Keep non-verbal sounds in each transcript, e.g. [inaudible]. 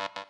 you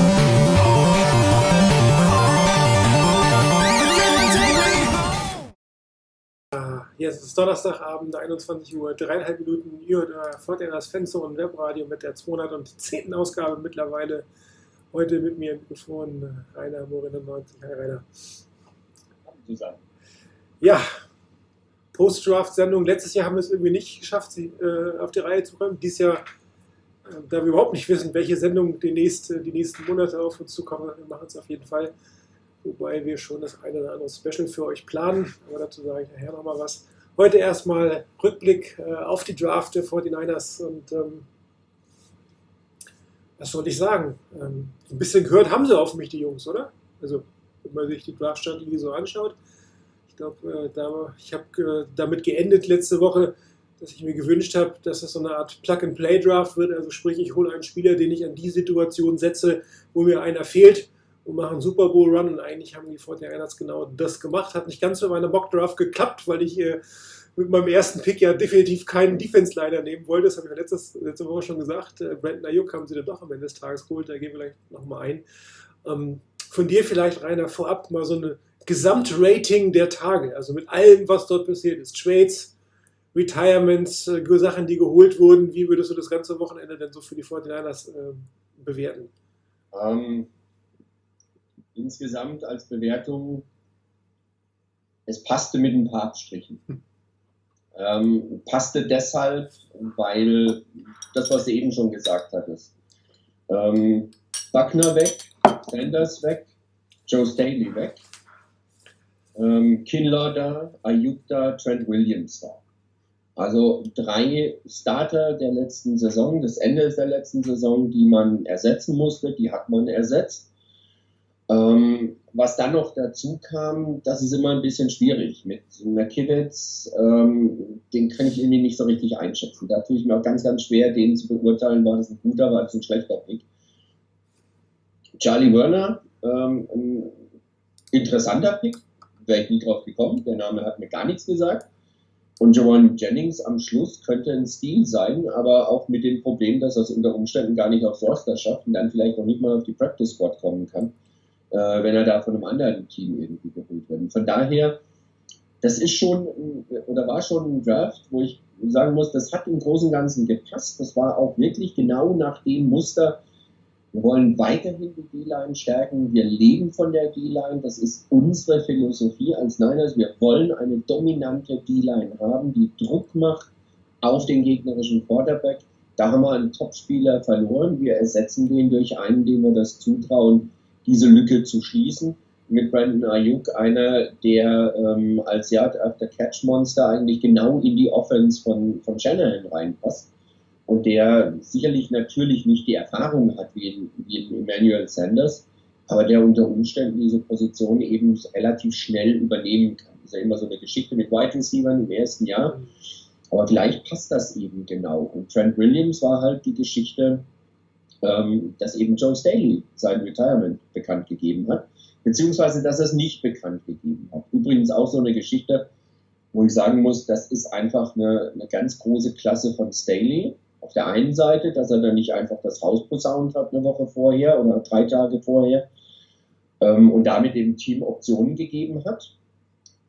Ah, Jetzt ist Donnerstagabend, 21 Uhr, dreieinhalb Minuten, ihr hört Fortiners Fenster und Webradio mit der 210. Ausgabe mittlerweile. Heute mit mir im Mikrofon äh, Rainer Morin 90. Hi Rainer. Susanne. Ja, Post-Draft-Sendung. Letztes Jahr haben wir es irgendwie nicht geschafft, sie äh, auf die Reihe zu kommen. Dieses Jahr, äh, da wir überhaupt nicht wissen, welche Sendung die, nächste, die nächsten Monate auf uns zukommen, wir machen es auf jeden Fall. Wobei wir schon das eine oder andere Special für euch planen. Aber dazu sage ich nachher nochmal was. Heute erstmal Rückblick äh, auf die Draft der 49ers und ähm, was soll ich sagen? Ähm, ein bisschen gehört haben sie auf mich, die Jungs, oder? Also, wenn man sich die Draft-Strategie so anschaut. Ich glaube, äh, ich habe äh, damit geendet letzte Woche, dass ich mir gewünscht habe, dass es so eine Art Plug-and-Play-Draft wird. Also sprich, ich hole einen Spieler, den ich an die Situation setze, wo mir einer fehlt und mache einen Super Bowl Run. Und eigentlich haben die 49ers genau das gemacht. Hat nicht ganz für meine Mock-Draft geklappt, weil ich äh, mit meinem ersten Pick ja definitiv keinen Defense-Liner nehmen wollte. Das habe ich ja letztes, letzte Woche schon gesagt. Äh, Brandon Ayuk haben sie dann doch am Ende des Tages geholt. Da gehen wir gleich nochmal ein. Ähm, von dir vielleicht, Rainer, vorab mal so eine Gesamtrating der Tage. Also mit allem, was dort passiert ist. Trades, Retirements, äh, Sachen, die geholt wurden. Wie würdest du das ganze Wochenende denn so für die 49ers äh, bewerten? Ähm, insgesamt als Bewertung, es passte mit ein paar Abstrichen. Ähm, passte deshalb, weil das, was du eben schon gesagt hattest. Ähm, Buckner weg, Sanders weg, Joe Staley weg, ähm, Kinlaw da, Ayuk da, Trent Williams da. Also drei Starter der letzten Saison, des Endes der letzten Saison, die man ersetzen musste, die hat man ersetzt. Ähm, was dann noch dazu kam, das ist immer ein bisschen schwierig. Mit McKivitz, ähm, den kann ich irgendwie nicht so richtig einschätzen. Da tue ich mir auch ganz, ganz schwer, den zu beurteilen, war das ein guter, war das ein schlechter Pick. Charlie Werner, ähm, ein interessanter Pick, wäre ich nie drauf gekommen. Der Name hat mir gar nichts gesagt. Und Jawan Jennings am Schluss könnte ein Stil sein, aber auch mit dem Problem, dass er es unter Umständen gar nicht aufs Roster schafft und dann vielleicht noch nicht mal auf die Practice Squad kommen kann, äh, wenn er da von einem anderen Team irgendwie geholt wird. Von daher, das ist schon oder war schon ein Draft, wo ich sagen muss, das hat im Großen und Ganzen gepasst. Das war auch wirklich genau nach dem Muster, wir wollen weiterhin die D-Line stärken. Wir leben von der D-Line. Das ist unsere Philosophie als Niners. Wir wollen eine dominante D-Line haben, die Druck macht auf den gegnerischen Quarterback. Da haben wir einen Topspieler verloren. Wir ersetzen den durch einen, dem wir das zutrauen, diese Lücke zu schließen. Mit Brandon Ayuk, einer, der ähm, als Yard after Catch Monster eigentlich genau in die Offense von, von Shanahan reinpasst und der sicherlich natürlich nicht die Erfahrung hat wie in, wie in Emmanuel Sanders, aber der unter Umständen diese Position eben relativ schnell übernehmen kann. Das ist ja immer so eine Geschichte mit Wide Receivers im ersten Jahr. Aber vielleicht passt das eben genau. Und Trent Williams war halt die Geschichte, ähm, dass eben Joe Staley sein Retirement bekannt gegeben hat, beziehungsweise dass er es nicht bekannt gegeben hat. Übrigens auch so eine Geschichte, wo ich sagen muss, das ist einfach eine, eine ganz große Klasse von Staley auf der einen Seite, dass er dann nicht einfach das Haus posaunt hat eine Woche vorher oder drei Tage vorher ähm, und damit dem Team Optionen gegeben hat.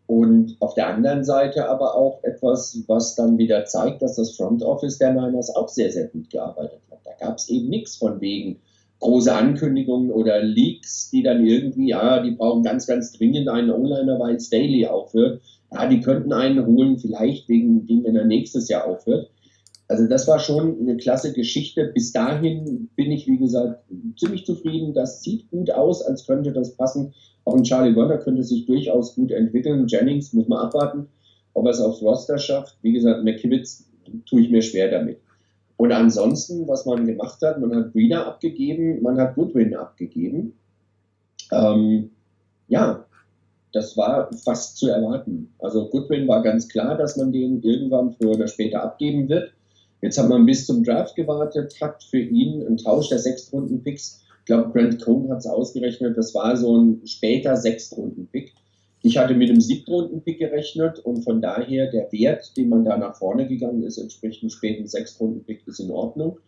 Und auf der anderen Seite aber auch etwas, was dann wieder zeigt, dass das Front Office der Niners auch sehr, sehr gut gearbeitet hat. Da gab es eben nichts von wegen große Ankündigungen oder Leaks, die dann irgendwie, ja, die brauchen ganz, ganz dringend einen O-Liner, weil Staley aufhört. Ja, die könnten einen holen, vielleicht wegen dem, wenn er nächstes Jahr aufhört. Also das war schon eine klasse Geschichte. Bis dahin bin ich, wie gesagt, ziemlich zufrieden. Das sieht gut aus, als könnte das passen. Auch ein Charlie Werner könnte sich durchaus gut entwickeln. Jennings muss man abwarten, ob er es aufs Roster schafft. Wie gesagt, McKivitz tue ich mir schwer damit. Und ansonsten, was man gemacht hat, man hat Breeder abgegeben, man hat Goodwin abgegeben. Ähm, ja, das war fast zu erwarten. Also Goodwin war ganz klar, dass man den irgendwann früher oder später abgeben wird. Jetzt hat man bis zum Draft gewartet, hat für ihn einen Tausch der Sechstrunden-Picks. Ich glaube, Grant Cohn hat es ausgerechnet, das war so ein später Sechstrunden-Pick. Ich hatte mit dem Siebtrunden-Pick gerechnet und von daher der Wert, den man da nach vorne gegangen ist, entspricht einem späten Sechstrunden-Pick, ist in Ordnung.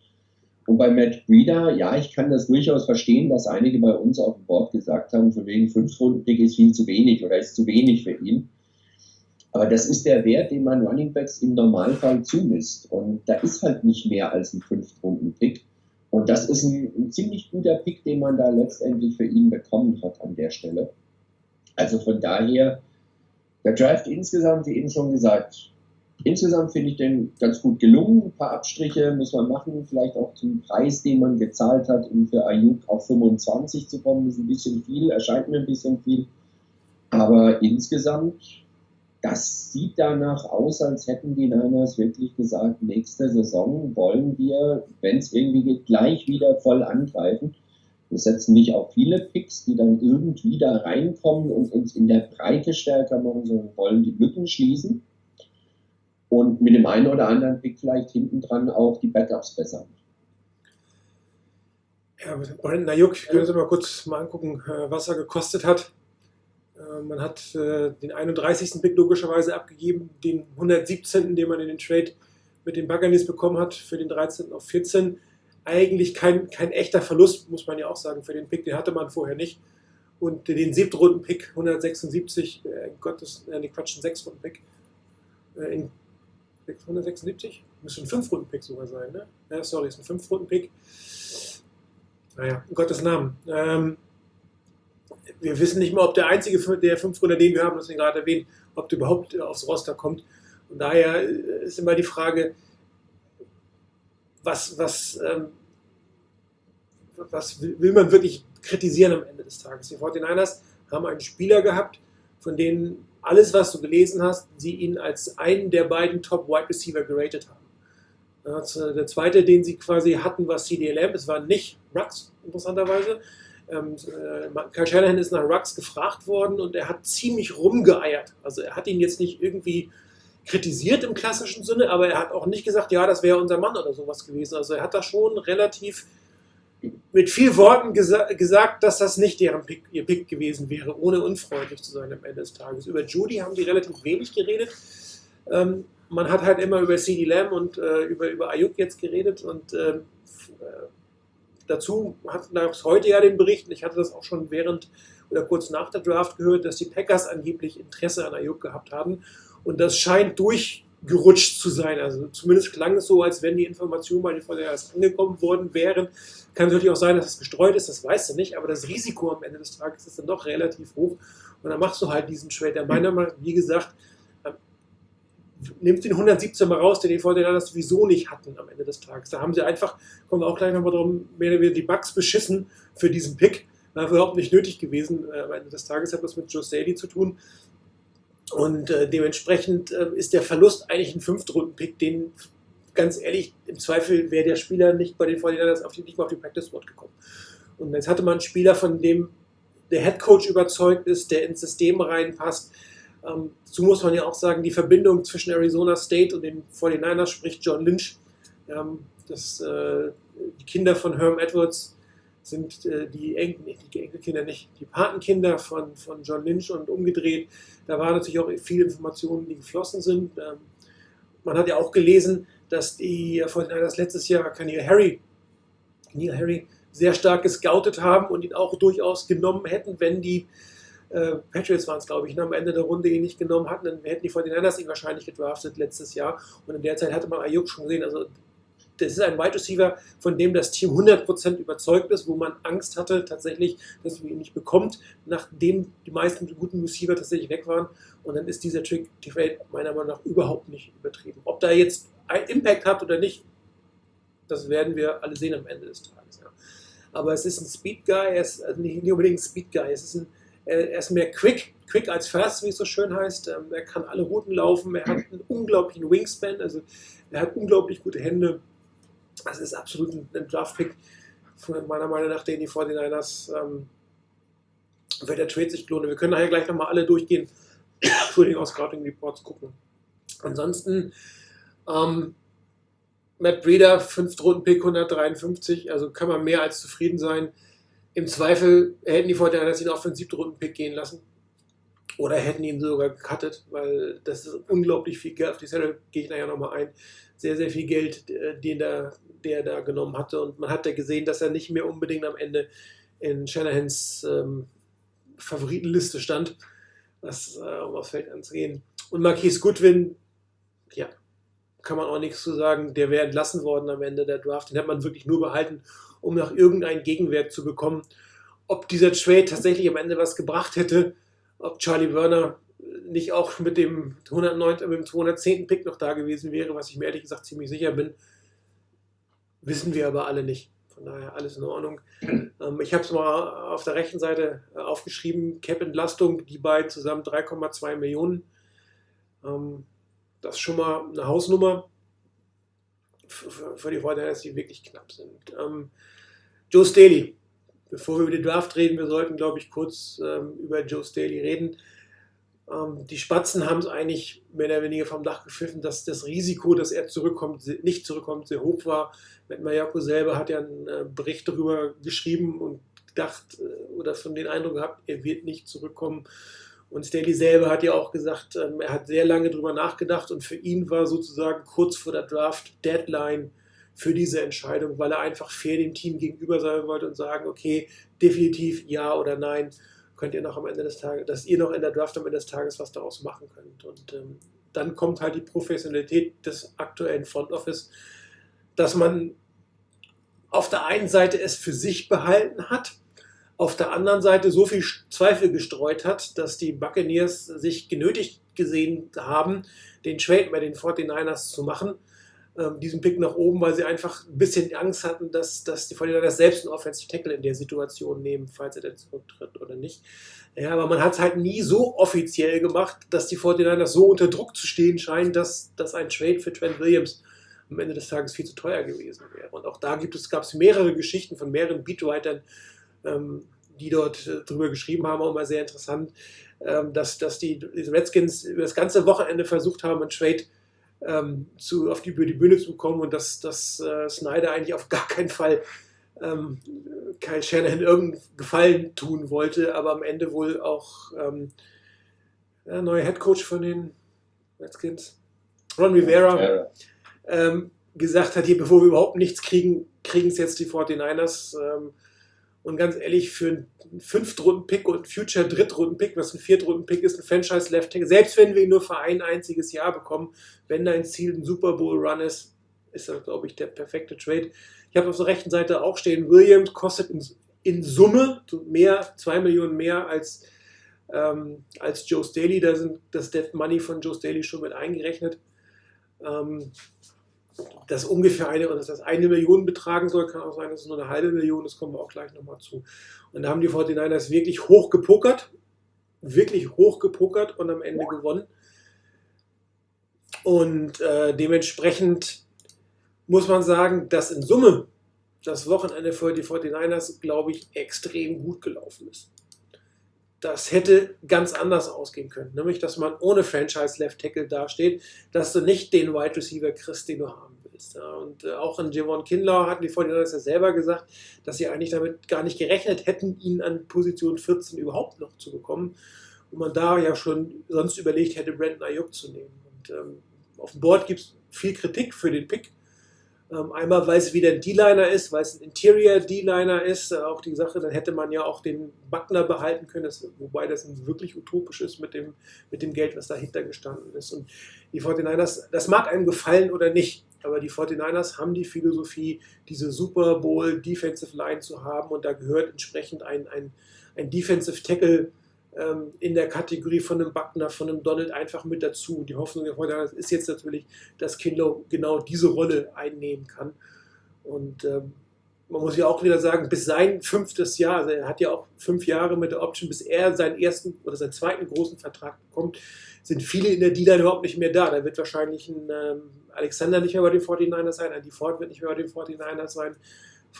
Und bei Matt Breeder, ja, ich kann das durchaus verstehen, dass einige bei uns auf dem Board gesagt haben, für wegen Fünf-Runden-Pick ist viel zu wenig oder ist zu wenig für ihn. Aber das ist der Wert, den man Running Backs im Normalfall zumisst. Und da ist halt nicht mehr als ein Fünftrunden-Pick. Und das ist ein, ein, ziemlich guter Pick, den man da letztendlich für ihn bekommen hat an der Stelle. Also von daher, der Draft insgesamt, wie eben schon gesagt, insgesamt finde ich den ganz gut gelungen. Ein paar Abstriche muss man machen, vielleicht auch zum Preis, den man gezahlt hat, um für Ayuk auf 25 zu kommen, ist ein bisschen viel, erscheint mir ein bisschen viel. Aber insgesamt das sieht danach aus, als hätten die Niners wirklich gesagt, nächste Saison wollen wir, wenn es irgendwie geht, gleich wieder voll angreifen. Wir setzen nicht auf viele Picks, die dann irgendwie da reinkommen und uns in der Breite stärker machen, sondern wollen die Lücken schließen und mit dem einen oder anderen Pick vielleicht hinten dran auch die Backups besser. Ja, Brandon Ayuk, können Sie mal kurz mal angucken, äh, was er gekostet hat. Äh, man hat äh, den 31. Pick logischerweise abgegeben, den 117., den man in den Trade mit den Buccaneers bekommen hat, für den 13. auf 14. Eigentlich kein, kein echter Verlust, muss man ja auch sagen, für den Pick, den hatte man vorher nicht. Und den siebten Runden-Pick 176, äh, Gottes, äh, nee, Quatsch, ein sechs Runden-Pick. Äh, in 176? Müsste ein fünf Runden-Pick sogar sein, ne? Ja, sorry, ist ein fünf Runden-Pick. Naja, in Gottes Namen. Ähm, wir wissen nicht mal, ob der einzige der fünf Runder, den wir haben, das gerade erwähnt, ob der überhaupt aufs Roster kommt. Von daher ist immer die Frage, was, was, ähm, was will man wirklich kritisieren am Ende des Tages? Die 49ers haben einen Spieler gehabt, von denen alles, was du gelesen hast, sie ihn als einen der beiden Top Wide Receiver geratet haben. Also der zweite, den sie quasi hatten, war CD Lamb. Es war nicht Rux, interessanterweise. Ähm, äh, Kyle Shanahan ist nach Rux gefragt worden und er hat ziemlich rumgeeiert. Also er hat ihn jetzt nicht irgendwie kritisiert im klassischen Sinne, aber er hat auch nicht gesagt, ja, das wäre unser Mann oder sowas gewesen. Also er hat da schon relativ mit viel Worten gesa gesagt, dass das nicht deren Pick, ihr Pick gewesen wäre, ohne unfreundlich zu sein am Ende des Tages. Über Judy haben die relativ wenig geredet. Ähm, man hat halt immer über CD Lamb und äh, über, über Ayuk jetzt geredet und ähm, äh, dazu hat es heute ja den Bericht, und ich hatte das auch schon während oder kurz nach der Draft gehört, dass die Packers angeblich Interesse an Ayuk gehabt haben und das scheint durchgerutscht zu sein. Also zumindest klang es so, als wenn die Informationen bei den Vorderers angekommen worden wären. Kann natürlich auch sein, dass es gestreut ist, das weißt du nicht, aber das Risiko am Ende des Tages ist dann doch relativ hoch. Und dann machst du halt diesen Trade. Der meiner Meinung nach, wie gesagt, nimmt den 117 mal raus, den die Vorderers sowieso nicht hatten am Ende des Tages. Da haben sie einfach, kommen wir auch gleich nochmal drum, mehr oder weniger die Bugs beschissen für diesen Pick. War überhaupt nicht nötig gewesen. Äh, am Ende des Tages hat das mit Joe Staley zu tun. Und äh, dementsprechend äh, ist der Verlust eigentlich ein Fünftrunden-Pick, den ganz ehrlich, im Zweifel wäre der Spieler nicht bei den 49ers auf die, nicht mal auf die Practice Squad gekommen. Und jetzt hatte man einen Spieler, von dem der Head Coach überzeugt ist, der ins System reinpasst. Ähm, dazu muss man ja auch sagen, die Verbindung zwischen Arizona State und den 49ers spricht John Lynch. Ähm, das, äh, die Kinder von Herm Edwards sind äh, die, Enkel, die Enkelkinder nicht, die Patenkinder von, von John Lynch und umgedreht. Da waren natürlich auch viele Informationen, die geflossen sind. Ähm, man hat ja auch gelesen, dass die von das letztes Jahr Neil Harry, Neil Harry sehr stark gescoutet haben und ihn auch durchaus genommen hätten, wenn die äh, Patriots waren es, glaube ich, ne, am Ende der Runde ihn nicht genommen hatten, dann hätten die 49ers ihn wahrscheinlich gedraftet letztes Jahr. Und in der Zeit hatte man Ayuk schon gesehen. Also das ist ein Wide Receiver, von dem das Team 100% überzeugt ist, wo man Angst hatte tatsächlich, dass man ihn nicht bekommt, nachdem die meisten guten Receiver tatsächlich weg waren. Und dann ist dieser Trick Trade meiner Meinung nach überhaupt nicht übertrieben. Ob da jetzt ein Impact hat oder nicht, das werden wir alle sehen am Ende des Tages. Ja. Aber es ist ein Speed Guy, er ist also nicht unbedingt ein Speed Guy, es ist ein, er ist mehr quick, quick als fast, wie es so schön heißt. Ähm, er kann alle Routen laufen, er hat einen unglaublichen Wingspan, also er hat unglaublich gute Hände. Das ist absolut ein Draft-Pick, meiner Meinung nach, den die 49ers, ähm, wenn der Trade sich lohnt. Wir können nachher gleich nochmal alle durchgehen, Entschuldigung, aus Scouting Reports gucken. Ansonsten, ähm, Matt Breeder, 5. Runden-Pick, 153, also kann man mehr als zufrieden sein. Im Zweifel hätten die 49ers ihn auch für den 7. Runden-Pick gehen lassen. Oder hätten ihn sogar gecuttet, weil das ist unglaublich viel Geld. Auf die Stelle gehe ich nachher nochmal ein. Sehr, sehr viel Geld, äh, den der, der da genommen hatte. Und man hat ja gesehen, dass er nicht mehr unbedingt am Ende in Shanahans ähm, Favoritenliste stand, was, äh, um aufs Feld anzugehen. Und Marquise Goodwin, ja, kann man auch nichts zu sagen. Der wäre entlassen worden am Ende der Draft. Den hat man wirklich nur behalten, um noch irgendeinen Gegenwert zu bekommen. Ob dieser Trade tatsächlich am Ende was gebracht hätte, ob Charlie Werner nicht auch mit dem, 109, mit dem 210. Pick noch da gewesen wäre, was ich mir ehrlich gesagt ziemlich sicher bin. Wissen wir aber alle nicht. Von daher alles in Ordnung. [clears throat] Ähm, ich habe es mal auf der rechten Seite äh, aufgeschrieben. Cap-Entlastung, die beiden zusammen 3,2 Millionen. Ähm, das ist schon mal eine Hausnummer für, für die Vorteile, die wirklich knapp sind. Ähm, Joe Staley, bevor wir über die Draft reden, wir sollten, glaube ich, kurz ähm, über Joe Staley reden. Ähm, die Spatzen haben es eigentlich mehr oder weniger vom Dach gepfiffen, dass das Risiko, dass er zurückkommt, nicht zurückkommt, sehr hoch war. Matt Mayako selber hat ja einen äh, Bericht darüber geschrieben und gedacht äh, oder von den Eindruck gehabt, er wird nicht zurückkommen. Und Staley selber hat ja auch gesagt, ähm, er hat sehr lange darüber nachgedacht und für ihn war sozusagen kurz vor der Draft Deadline für diese Entscheidung, weil er einfach fair dem Team gegenüber sein wollte und sagen, okay, definitiv ja oder nein, könnt ihr noch am Ende des Tages, dass ihr noch in der Draft am Ende des Tages was daraus machen könnt. Und ähm, dann kommt halt die Professionalität des aktuellen Front Office, dass man auf der einen Seite es für sich behalten hat, auf der anderen Seite so viel Zweifel gestreut hat, dass die Buccaneers sich genötigt gesehen haben, den Trade bei den 49ers zu machen. Ähm, diesen Pick nach oben, weil sie einfach ein bisschen Angst hatten, dass, dass die 49ers selbst einen Offensive Tackle in der Situation nehmen, falls er denn zurücktritt oder nicht. Ja, aber man hat es halt nie so offiziell gemacht, dass die 49ers so unter Druck zu stehen scheinen, dass, dass ein Trade für Trent Williams am Ende des Tages viel zu teuer gewesen wäre. Und auch da gab es mehrere Geschichten von mehreren Beatwritern, die dort äh, drüber geschrieben haben, auch mal sehr interessant, ähm, dass, dass die, die Redskins über das ganze Wochenende versucht haben, einen Trade ähm, zu, auf die, über die Bühne zu bekommen und dass, dass äh, Snyder eigentlich auf gar keinen Fall ähm, Kyle Shanahan irgendeinen Gefallen tun wollte, aber am Ende wohl auch ähm, der neue Head Coach von den Redskins, Ron Rivera, Ja. ähm, gesagt hat, hier, bevor wir überhaupt nichts kriegen, kriegen es jetzt die 49ers. Ähm, und ganz ehrlich, für einen Fünftrunden-Pick und einen Future-Drittrunden-Pick, was ein Viertrunden-Pick ist, ein Franchise-Left-Tackle, selbst wenn wir ihn nur für ein einziges Jahr bekommen, wenn dein Ziel ein Super Bowl-Run ist, ist das, glaube ich, der perfekte Trade. Ich habe auf der rechten Seite auch stehen, Williams kostet in, in Summe mehr, zwei Millionen mehr als, ähm, als Joe Staley. Da sind das Dead Money von Joe Staley schon mit eingerechnet. Ähm, das ungefähr eine, oder dass das eine Million betragen soll, kann auch sein, dass es nur eine halbe Million ist, kommen wir auch gleich nochmal zu. Und da haben die 49ers wirklich hoch gepokert, wirklich hoch gepokert und am Ende gewonnen. Und äh, dementsprechend muss man sagen, dass in Summe das Wochenende für die 49ers, glaube ich, extrem gut gelaufen ist. Das hätte ganz anders ausgehen können, nämlich dass man ohne Franchise Left Tackle dasteht, dass du nicht den Wide Receiver kriegst, den du haben willst. Ja, und äh, auch in Javon Kinlaw hatten die 49ers ja selber gesagt, dass sie eigentlich damit gar nicht gerechnet hätten, ihn an Position 14 überhaupt noch zu bekommen. Und man da ja schon sonst überlegt hätte, Brandon Ayuk zu nehmen. Und ähm, auf dem Board gibt es viel Kritik für den Pick. Ähm, einmal, weil es wieder ein D-Liner ist, weil es ein Interior D-Liner ist. Äh, auch die Sache, dann hätte man ja auch den Buckner behalten können, das, wobei das wirklich utopisch ist mit dem, mit dem Geld, was dahinter gestanden ist. Und die 49ers, das mag einem gefallen oder nicht, aber die 49ers haben die Philosophie, diese Super Bowl Defensive Line zu haben und da gehört entsprechend ein, ein, ein Defensive Tackle ähm, in der Kategorie von einem Buckner, von einem Donald einfach mit dazu. Die Hoffnung der 49ers ist jetzt natürlich, dass Kinlow genau diese Rolle einnehmen kann. Und ähm, man muss ja auch wieder sagen, bis sein fünftes Jahr, also er hat ja auch fünf Jahre mit der Option, bis er seinen ersten oder seinen zweiten großen Vertrag bekommt, sind viele in der D-Line überhaupt nicht mehr da. Da wird wahrscheinlich ein ähm, Alexander nicht mehr bei den 49ers sein, ein Ford wird nicht mehr bei den 49ers sein.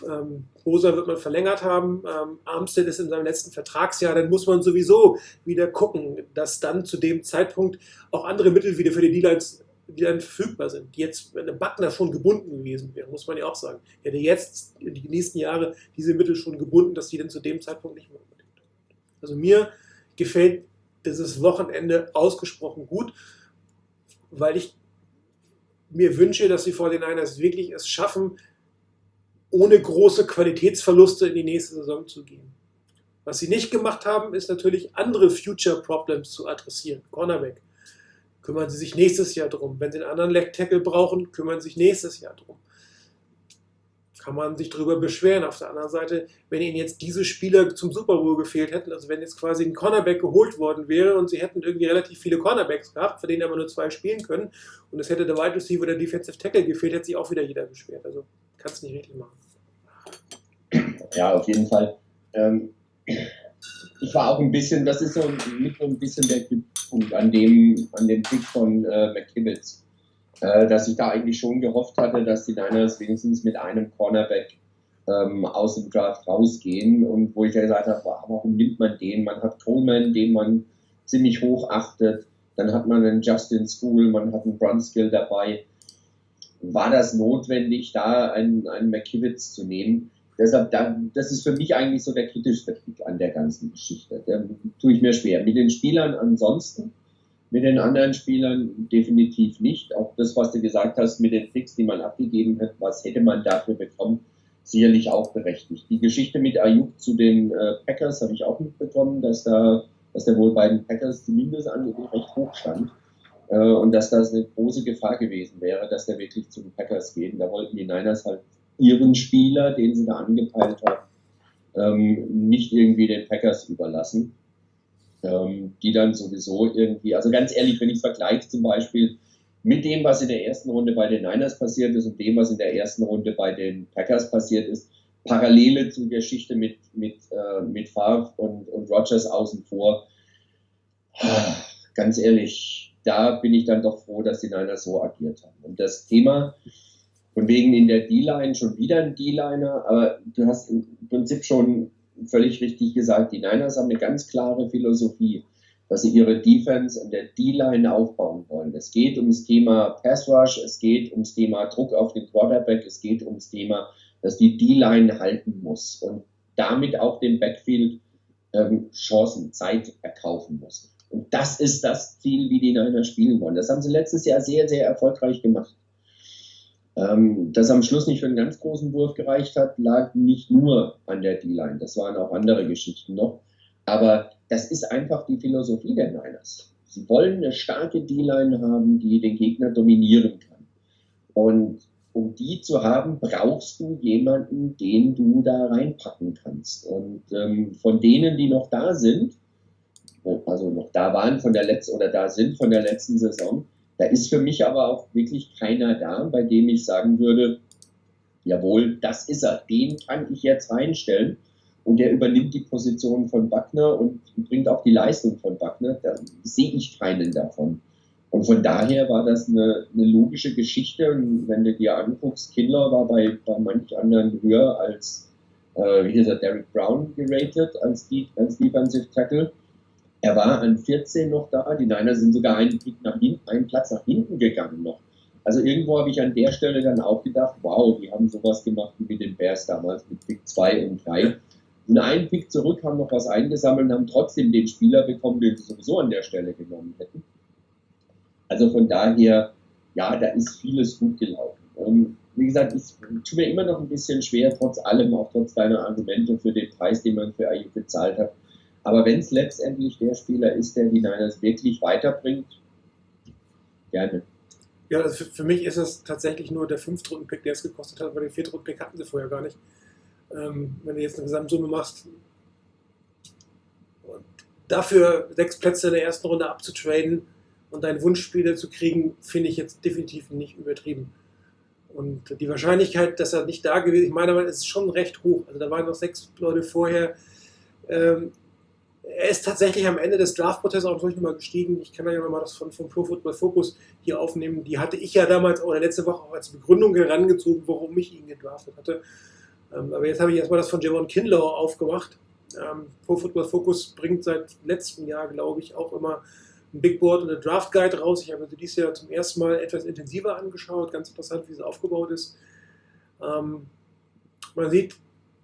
Ähm, Bosa wird man verlängert haben. Ähm, Armstead ist in seinem letzten Vertragsjahr. Dann muss man sowieso wieder gucken, dass dann zu dem Zeitpunkt auch andere Mittel wieder für die D-Lines die dann verfügbar sind, die jetzt, wenn ein Buckner schon gebunden gewesen wäre, muss man ja auch sagen, hätte jetzt in die nächsten Jahre diese Mittel schon gebunden, dass die dann zu dem Zeitpunkt nicht mehr unbedingt. Also mir gefällt dieses Wochenende ausgesprochen gut, weil ich mir wünsche, dass die 49ers wirklich es schaffen, ohne große Qualitätsverluste in die nächste Saison zu gehen. Was sie nicht gemacht haben, ist natürlich andere Future Problems zu adressieren. Cornerback. Kümmern sie sich nächstes Jahr drum. Wenn sie einen anderen Leg Tackle brauchen, kümmern sie sich nächstes Jahr drum. Kann man sich darüber beschweren. Auf der anderen Seite, wenn ihnen jetzt diese Spieler zum Super Bowl gefehlt hätten, also wenn jetzt quasi ein Cornerback geholt worden wäre und sie hätten irgendwie relativ viele Cornerbacks gehabt, von denen aber nur zwei spielen können, und es hätte der Wide Receiver oder Defensive Tackle gefehlt, hätte sich auch wieder jeder beschwert. Also kannst du nicht richtig machen. Ja, auf jeden Fall. Ähm, ich war auch ein bisschen, das ist so mit ein bisschen der Punkt an dem, an dem Pick von äh, McKibbitz, äh, dass ich da eigentlich schon gehofft hatte, dass die Niners wenigstens mit einem Cornerback ähm, aus dem Draft rausgehen und wo ich ja gesagt habe, warum nimmt man den? Man hat Coleman, den man ziemlich hoch achtet, dann hat man einen Justin School, man hat einen Brunskill dabei. War das notwendig, da einen, einen McKivitz zu nehmen? Deshalb, da, das ist für mich eigentlich so der kritischste Pick an der ganzen Geschichte. Da tue ich mir schwer. Mit den Spielern ansonsten, mit den anderen Spielern definitiv nicht. Auch das, was du gesagt hast, mit den Picks, die man abgegeben hat, was hätte man dafür bekommen, sicherlich auch berechtigt. Die Geschichte mit Ayuk zu den äh, Packers habe ich auch mitbekommen, dass da, dass der wohl bei den Packers zumindest recht hoch stand. Äh, und dass das eine große Gefahr gewesen wäre, dass der wirklich zu den Packers geht. Da wollten die Niners halt ihren Spieler, den sie da angepeilt haben, ähm, nicht irgendwie den Packers überlassen, ähm, die dann sowieso irgendwie, also ganz ehrlich, wenn ich vergleiche zum Beispiel mit dem, was in der ersten Runde bei den Niners passiert ist und dem, was in der ersten Runde bei den Packers passiert ist, Parallele zur Geschichte mit, mit, äh, mit Favre und, und Rogers außen vor. Ganz ehrlich, da bin ich dann doch froh, dass die Niners so agiert haben. Und das Thema, von wegen in der D-Line schon wieder ein D-Liner, aber du hast im Prinzip schon völlig richtig gesagt, die Niners haben eine ganz klare Philosophie dass sie ihre Defense in der D-Line aufbauen wollen. Es geht ums Thema Pass Rush, es geht ums Thema Druck auf den Quarterback, es geht ums Thema, dass die D-Line halten muss und damit auch dem Backfield ähm, Chancen, Zeit erkaufen muss. Und das ist das Ziel, wie die Niners spielen wollen. Das haben sie letztes Jahr sehr, sehr erfolgreich gemacht. Ähm, dass am Schluss nicht für einen ganz großen Wurf gereicht hat, lag nicht nur an der D-Line. Das waren auch andere Geschichten noch. Aber das ist einfach die Philosophie der Niners. Sie wollen eine starke D-Line haben, die den Gegner dominieren kann. Und um die zu haben, brauchst du jemanden, den du da reinpacken kannst. Und ähm, von denen, die noch da sind, also noch da waren von der letzten oder da sind von der letzten Saison, da ist für mich aber auch wirklich keiner da, bei dem ich sagen würde, jawohl, das ist er, den kann ich jetzt reinstellen und der übernimmt die Position von Wagner und bringt auch die Leistung von Wagner. Da sehe ich keinen davon. Und von daher war das eine, eine logische Geschichte. Und wenn du dir anguckst, Kindler war bei, bei manch anderen höher als, äh, wie er, Derek Brown geratet als, als Defensive Tackle. Er war an 14 noch da. Die Niners sind sogar einen, hinten, einen Platz nach hinten gegangen noch. Also irgendwo habe ich an der Stelle dann auch gedacht, wow, die haben sowas gemacht wie mit den Bears damals mit Pick 2 und 3 und einen Pick zurück, haben noch was eingesammelt und haben trotzdem den Spieler bekommen, den sie sowieso an der Stelle genommen hätten. Also von daher, ja, da ist vieles gut gelaufen. Und wie gesagt, es tut mir immer noch ein bisschen schwer, trotz allem, auch trotz deiner Argumente für den Preis, den man für Ayuk bezahlt hat. Aber wenn es letztendlich der Spieler ist, der die Niners wirklich weiterbringt, gerne. Ja, also für, für mich ist es tatsächlich nur der Fünftrunden-Pick, der es gekostet hat, weil den Viertrunden-Pick hatten sie vorher gar nicht. Ähm, wenn du jetzt eine Gesamtsumme machst, und dafür sechs Plätze in der ersten Runde abzutraden und deinen Wunschspieler zu kriegen, finde ich jetzt definitiv nicht übertrieben. Und die Wahrscheinlichkeit, dass er nicht da gewesen ist, ich meine, es ist schon recht hoch. Also da waren noch sechs Leute vorher. Ähm, er ist tatsächlich am Ende des Draft-Prozesses auch durch nochmal gestiegen. Ich kann ja mal das von, von Pro Football Focus hier aufnehmen. Die hatte ich ja damals oder letzte Woche auch als Begründung herangezogen, warum ich ihn gedraftet hatte. Ähm, aber jetzt habe ich erstmal das von Javon Kinlaw aufgemacht. Ähm, Pro Football Focus bringt seit letztem Jahr, glaube ich, auch immer ein Big Board und eine Draft Guide raus. Ich habe sie dieses Jahr zum ersten Mal etwas intensiver angeschaut. Ganz interessant, wie sie aufgebaut ist. Ähm, man sieht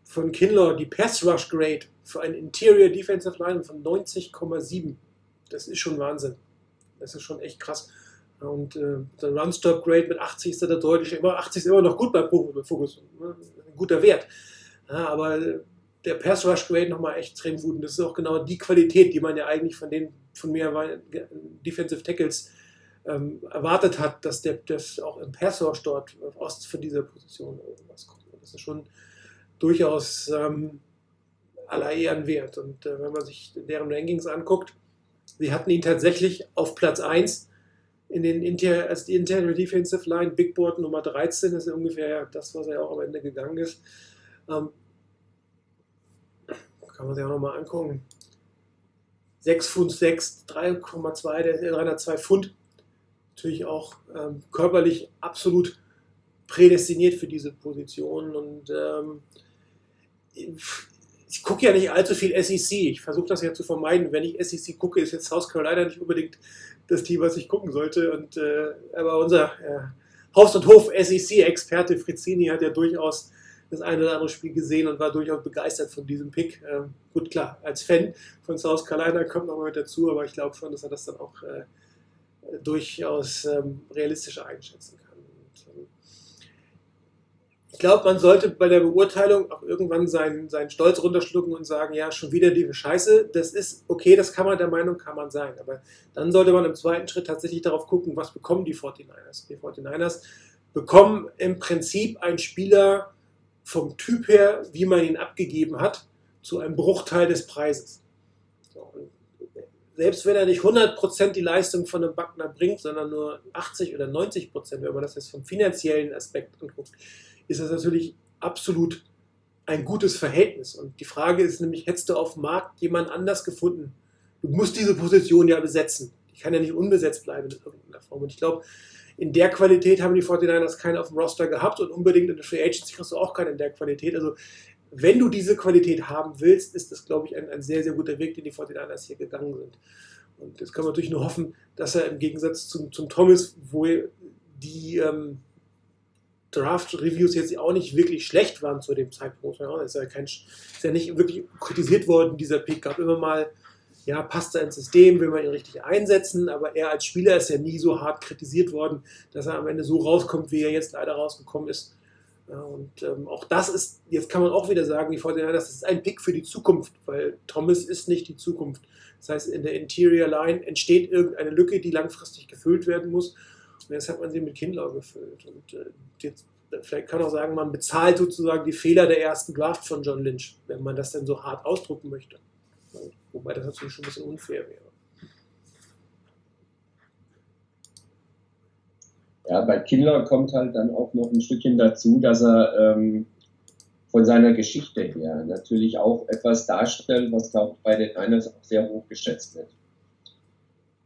von Kinlaw die Pass Rush Grade für ein Interior Defensive Line von 90,7. Das ist schon Wahnsinn. Das ist schon echt krass. Und äh, der Run-Stop-Grade mit 80 ist da deutlich, immer 80 ist immer noch gut bei Football Ne? Ein guter Wert. Ja, aber der Pass Rush Grade nochmal extrem gut. Und das ist auch genau die Qualität, die man ja eigentlich von den von mir Defensive Tackles ähm, erwartet hat, dass der das auch im Pass Rush dort aus von dieser Position irgendwas kommt. Das ist schon durchaus ähm, aller Ehren wert. Und äh, wenn man sich deren Rankings anguckt, sie hatten ihn tatsächlich auf Platz 1 in den Inter als die Interior Defensive Line, Big Board Nummer 13 ist ungefähr das, was er auch am Ende gegangen ist. Ähm, kann man sich auch nochmal angucken. 6 Pfund 6, 3,2, der 302 Pfund. Natürlich auch ähm, körperlich absolut prädestiniert für diese Position. Und ähm, ich gucke ja nicht allzu viel SEC. Ich versuche das ja zu vermeiden. Wenn ich SEC gucke, ist jetzt South Carolina nicht unbedingt das Team, was ich gucken sollte. Und äh, aber unser äh, Haus- und Hof-SEC-Experte Frizzini hat ja durchaus das eine oder andere Spiel gesehen und war durchaus begeistert von diesem Pick. Ähm, gut, klar, als Fan von South Carolina kommt noch mal dazu, aber ich glaube schon, dass er das dann auch äh, durchaus ähm, realistischer einschätzen kann. Ich glaube, man sollte bei der Beurteilung auch irgendwann seinen, seinen Stolz runterschlucken und sagen, ja, schon wieder die Scheiße. Das ist okay, das kann man der Meinung, kann man sein. Aber dann sollte man im zweiten Schritt tatsächlich darauf gucken, was bekommen die 49ers. Die 49ers bekommen im Prinzip einen Spieler vom Typ her, wie man ihn abgegeben hat, zu einem Bruchteil des Preises. So, selbst wenn er nicht 100% die Leistung von einem Buckner bringt, sondern nur 80 oder 90%, wenn man das jetzt vom finanziellen Aspekt anguckt, ist das natürlich absolut ein gutes Verhältnis. Und die Frage ist nämlich, hättest du auf dem Markt jemand anders gefunden? Du musst diese Position ja besetzen. Die kann ja nicht unbesetzt bleiben in irgendeiner Form. Und ich glaube, in der Qualität haben die 49ers keinen auf dem Roster gehabt und unbedingt in der Free Agency kriegst du auch keinen in der Qualität. Also wenn du diese Qualität haben willst, ist das, glaube ich, ein, ein sehr, sehr guter Weg, den die 49ers hier gegangen sind. Und jetzt können wir natürlich nur hoffen, dass er im Gegensatz zum, zum Thomas, wo die ähm, Draft-Reviews jetzt auch nicht wirklich schlecht waren zu dem Zeitpunkt. Ja, ist, ja kein, ist ja nicht wirklich kritisiert worden, dieser Pick. Gab immer mal, ja, passt er ins System, will man ihn richtig einsetzen, aber er als Spieler ist ja nie so hart kritisiert worden, dass er am Ende so rauskommt, wie er jetzt leider rausgekommen ist. Ja, und ähm, auch das ist, jetzt kann man auch wieder sagen, die Vorteile, das ist ein Pick für die Zukunft, weil Thomas ist nicht die Zukunft. Das heißt, in der Interior Line entsteht irgendeine Lücke, die langfristig gefüllt werden muss. Jetzt hat man sie mit Kindler gefüllt. Und äh, jetzt, vielleicht kann man auch sagen, man bezahlt sozusagen die Fehler der ersten Draft von John Lynch, wenn man das denn so hart ausdrucken möchte. Wobei das natürlich schon ein bisschen unfair wäre. Ja, bei Kindler kommt halt dann auch noch ein Stückchen dazu, dass er ähm, von seiner Geschichte her natürlich auch etwas darstellt, was, glaube ich, bei den Niners auch sehr hoch geschätzt wird.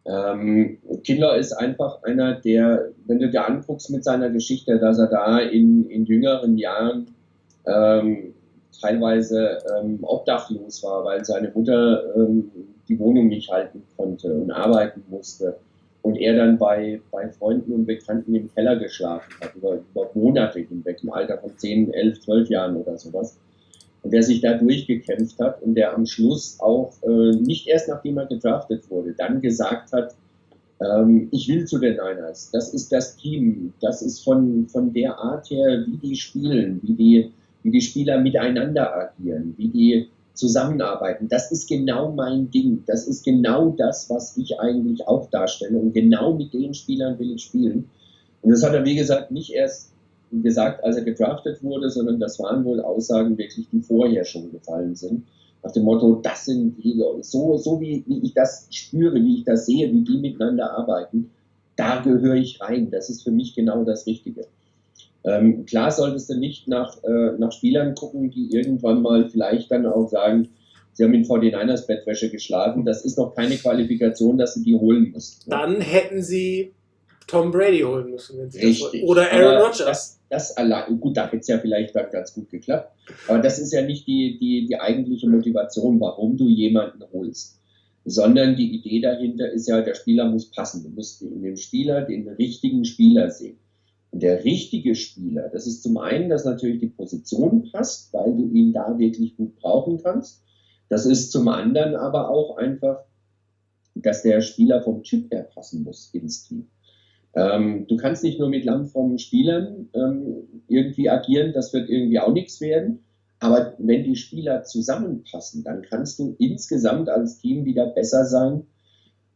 Ähm, Kindler ist einfach einer, der, wenn du dir anguckst mit seiner Geschichte, dass er da in, in jüngeren Jahren ähm, teilweise ähm, obdachlos war, weil seine Mutter ähm, die Wohnung nicht halten konnte und arbeiten musste und er dann bei, bei Freunden und Bekannten im Keller geschlafen hat, über, über Monate hinweg, im Alter von 10, 11, 12 Jahren oder sowas. Und der sich da durchgekämpft hat und der am Schluss auch äh, nicht erst nachdem er gedraftet wurde, dann gesagt hat, ähm, ich will zu den Niners. Das ist das Team. Das ist von, von der Art her, wie die spielen, wie die, wie die Spieler miteinander agieren, wie die zusammenarbeiten. Das ist genau mein Ding. Das ist genau das, was ich eigentlich auch darstelle. Und genau mit den Spielern will ich spielen. Und das hat er, wie gesagt, nicht erst gesagt, als er gedraftet wurde, sondern das waren wohl Aussagen wirklich, die vorher schon gefallen sind. Nach dem Motto, das sind die, so, so wie, wie ich das spüre, wie ich das sehe, wie die miteinander arbeiten, da gehöre ich rein. Das ist für mich genau das Richtige. Ähm, klar solltest du nicht nach, äh, nach Spielern gucken, die irgendwann mal vielleicht dann auch sagen, sie haben in 49ers Bettwäsche geschlagen. Das ist noch keine Qualifikation, dass du die holen musst. Ne? Dann hätten sie Tom Brady holen müssen. Wenn sie Richtig. Das Oder Aaron Rodgers. Das, das allein, gut, da hätte es ja vielleicht dann ganz gut geklappt. Aber das ist ja nicht die, die, die eigentliche Motivation, warum du jemanden holst. Sondern die Idee dahinter ist ja, der Spieler muss passen. Du musst in dem Spieler den richtigen Spieler sehen. Und der richtige Spieler, das ist zum einen, dass natürlich die Position passt, weil du ihn da wirklich gut brauchen kannst. Das ist zum anderen aber auch einfach, dass der Spieler vom Typ her passen muss ins Team. Ähm, du kannst nicht nur mit lammfrommen Spielern ähm, irgendwie agieren, das wird irgendwie auch nichts werden. Aber wenn die Spieler zusammenpassen, dann kannst du insgesamt als Team wieder besser sein,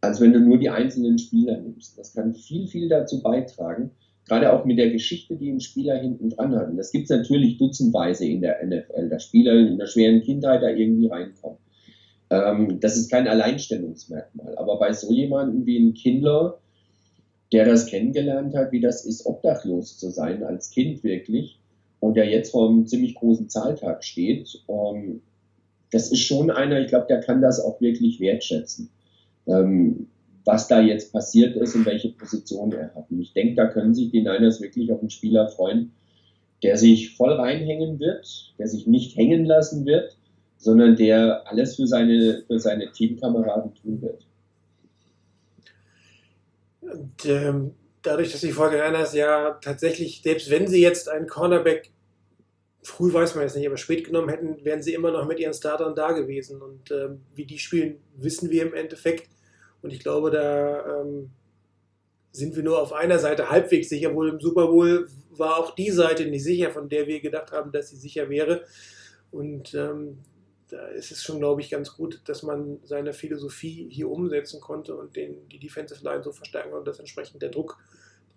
als wenn du nur die einzelnen Spieler nimmst. Das kann viel, viel dazu beitragen, gerade auch mit der Geschichte, die ein Spieler hinten dran hat. Und das gibt es natürlich dutzendweise in der NFL, dass Spieler in einer schweren Kindheit da irgendwie reinkommen. Ähm, das ist kein Alleinstellungsmerkmal. Aber bei so jemandem wie ein Kindler, der das kennengelernt hat, wie das ist, obdachlos zu sein, als Kind wirklich, und der jetzt vor einem ziemlich großen Zahltag steht, ähm, das ist schon einer, ich glaube, der kann das auch wirklich wertschätzen. Ähm, was da jetzt passiert ist und welche Position er hat. Und ich denke, da können sich die Niners wirklich auf einen Spieler freuen, der sich voll reinhängen wird, der sich nicht hängen lassen wird, sondern der alles für seine, für seine Teamkameraden tun wird. Und, ähm, dadurch, dass die 49ers ja tatsächlich, selbst wenn sie jetzt einen Cornerback früh weiß man jetzt nicht, aber spät genommen hätten, wären sie immer noch mit ihren Startern da gewesen. Und ähm, wie die spielen, wissen wir im Endeffekt. Und ich glaube, da ähm, sind wir nur auf einer Seite halbwegs sicher. Wohl im Super Bowl war auch die Seite nicht sicher, von der wir gedacht haben, dass sie sicher wäre. Und ähm, da ist es schon, glaube ich, ganz gut, dass man seine Philosophie hier umsetzen konnte und den, die Defensive Line so verstärken und dass entsprechend der Druck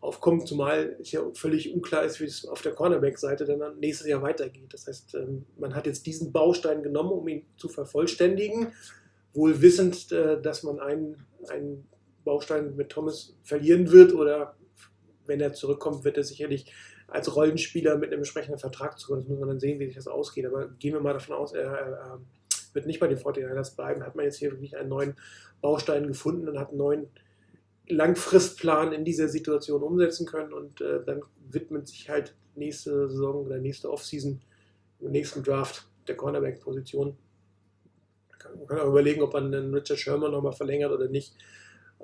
aufkommt, zumal es ja völlig unklar ist, wie es auf der Cornerback-Seite dann nächstes Jahr weitergeht. Das heißt, ähm, man hat jetzt diesen Baustein genommen, um ihn zu vervollständigen wohl wissend, äh, dass man einen, einen Baustein mit Thomas verlieren wird oder wenn er zurückkommt, wird er sicherlich als Rollenspieler mit einem entsprechenden Vertrag zurück. Das muss man dann sehen, wie sich das ausgeht. Aber gehen wir mal davon aus, er, wird nicht bei den 49ers bleiben. Hat man jetzt hier wirklich einen neuen Baustein gefunden und hat einen neuen Langfristplan in dieser Situation umsetzen können und äh, dann widmet sich halt nächste Saison oder nächste Offseason im nächsten Draft der Cornerback-Position. Man kann auch überlegen, ob man einen Richard Sherman nochmal verlängert oder nicht.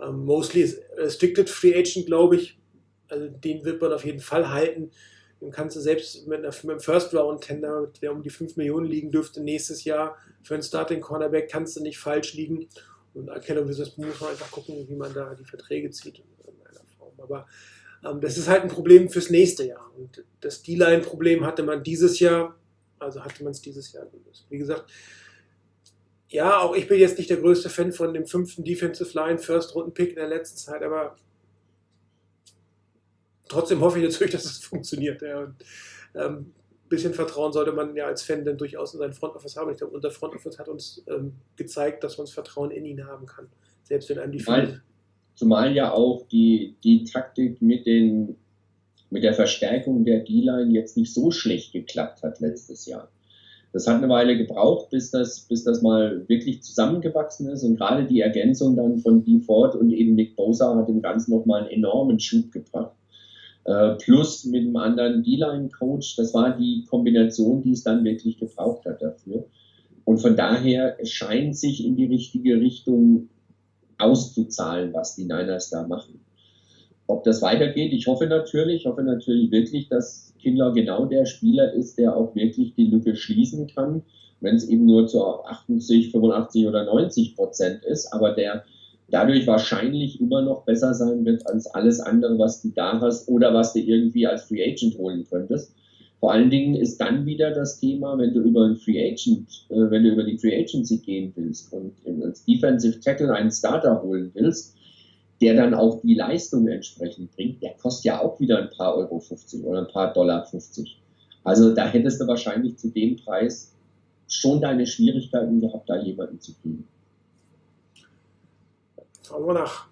Ähm, mostly ist Restricted Free Agent, glaube ich. Also den wird man auf jeden Fall halten. Den kannst du selbst mit, einem First-Round-Tender, der um die 5 Millionen liegen dürfte, nächstes Jahr für einen Starting Cornerback kannst du nicht falsch liegen. Und Akello muss man einfach gucken, wie man da die Verträge zieht in einer Form. Aber ähm, das ist halt ein Problem fürs nächste Jahr. Und das D-Line-Problem hatte man dieses Jahr, also hatte man es dieses Jahr gelöst. Wie gesagt, ja, auch ich bin jetzt nicht der größte Fan von dem fünften Defensive Line First Runden Pick in der letzten Zeit, aber trotzdem hoffe ich natürlich, [laughs] dass es funktioniert. Ja. Und, ähm, bisschen Vertrauen sollte man ja als Fan dann durchaus in sein Front Office haben. Ich glaube, unser Front Office hat uns ähm, gezeigt, dass man das Vertrauen in ihn haben kann. Selbst wenn einem die Zumal, zumal ja auch die, die Taktik mit, den, mit der Verstärkung der D-Line jetzt nicht so schlecht geklappt hat letztes Jahr. Das hat eine Weile gebraucht, bis das, bis das mal wirklich zusammengewachsen ist. Und gerade die Ergänzung dann von Dee Ford und eben Nick Bosa hat dem Ganzen nochmal einen enormen Schub gebracht. Äh, plus mit einem anderen D-Line-Coach. Das war die Kombination, die es dann wirklich gebraucht hat dafür. Und von daher scheint sich in die richtige Richtung auszuzahlen, was die Niners da machen. Ob das weitergeht, ich hoffe natürlich, ich hoffe natürlich wirklich, dass Kindler genau der Spieler ist, der auch wirklich die Lücke schließen kann, wenn es eben nur zu 80, 85 oder 90 Prozent ist, aber der dadurch wahrscheinlich immer noch besser sein wird als alles andere, was du da hast oder was du irgendwie als Free Agent holen könntest. Vor allen Dingen ist dann wieder das Thema, wenn du über einen Free Agent, äh, wenn du über die Free Agency gehen willst und als Defensive Tackle einen Starter holen willst, der dann auch die Leistung entsprechend bringt, der kostet ja auch wieder ein paar Euro 50 oder ein paar Dollar 50. Also da hättest du wahrscheinlich zu dem Preis schon deine Schwierigkeiten gehabt, da jemanden zu kriegen. Schauen wir nach.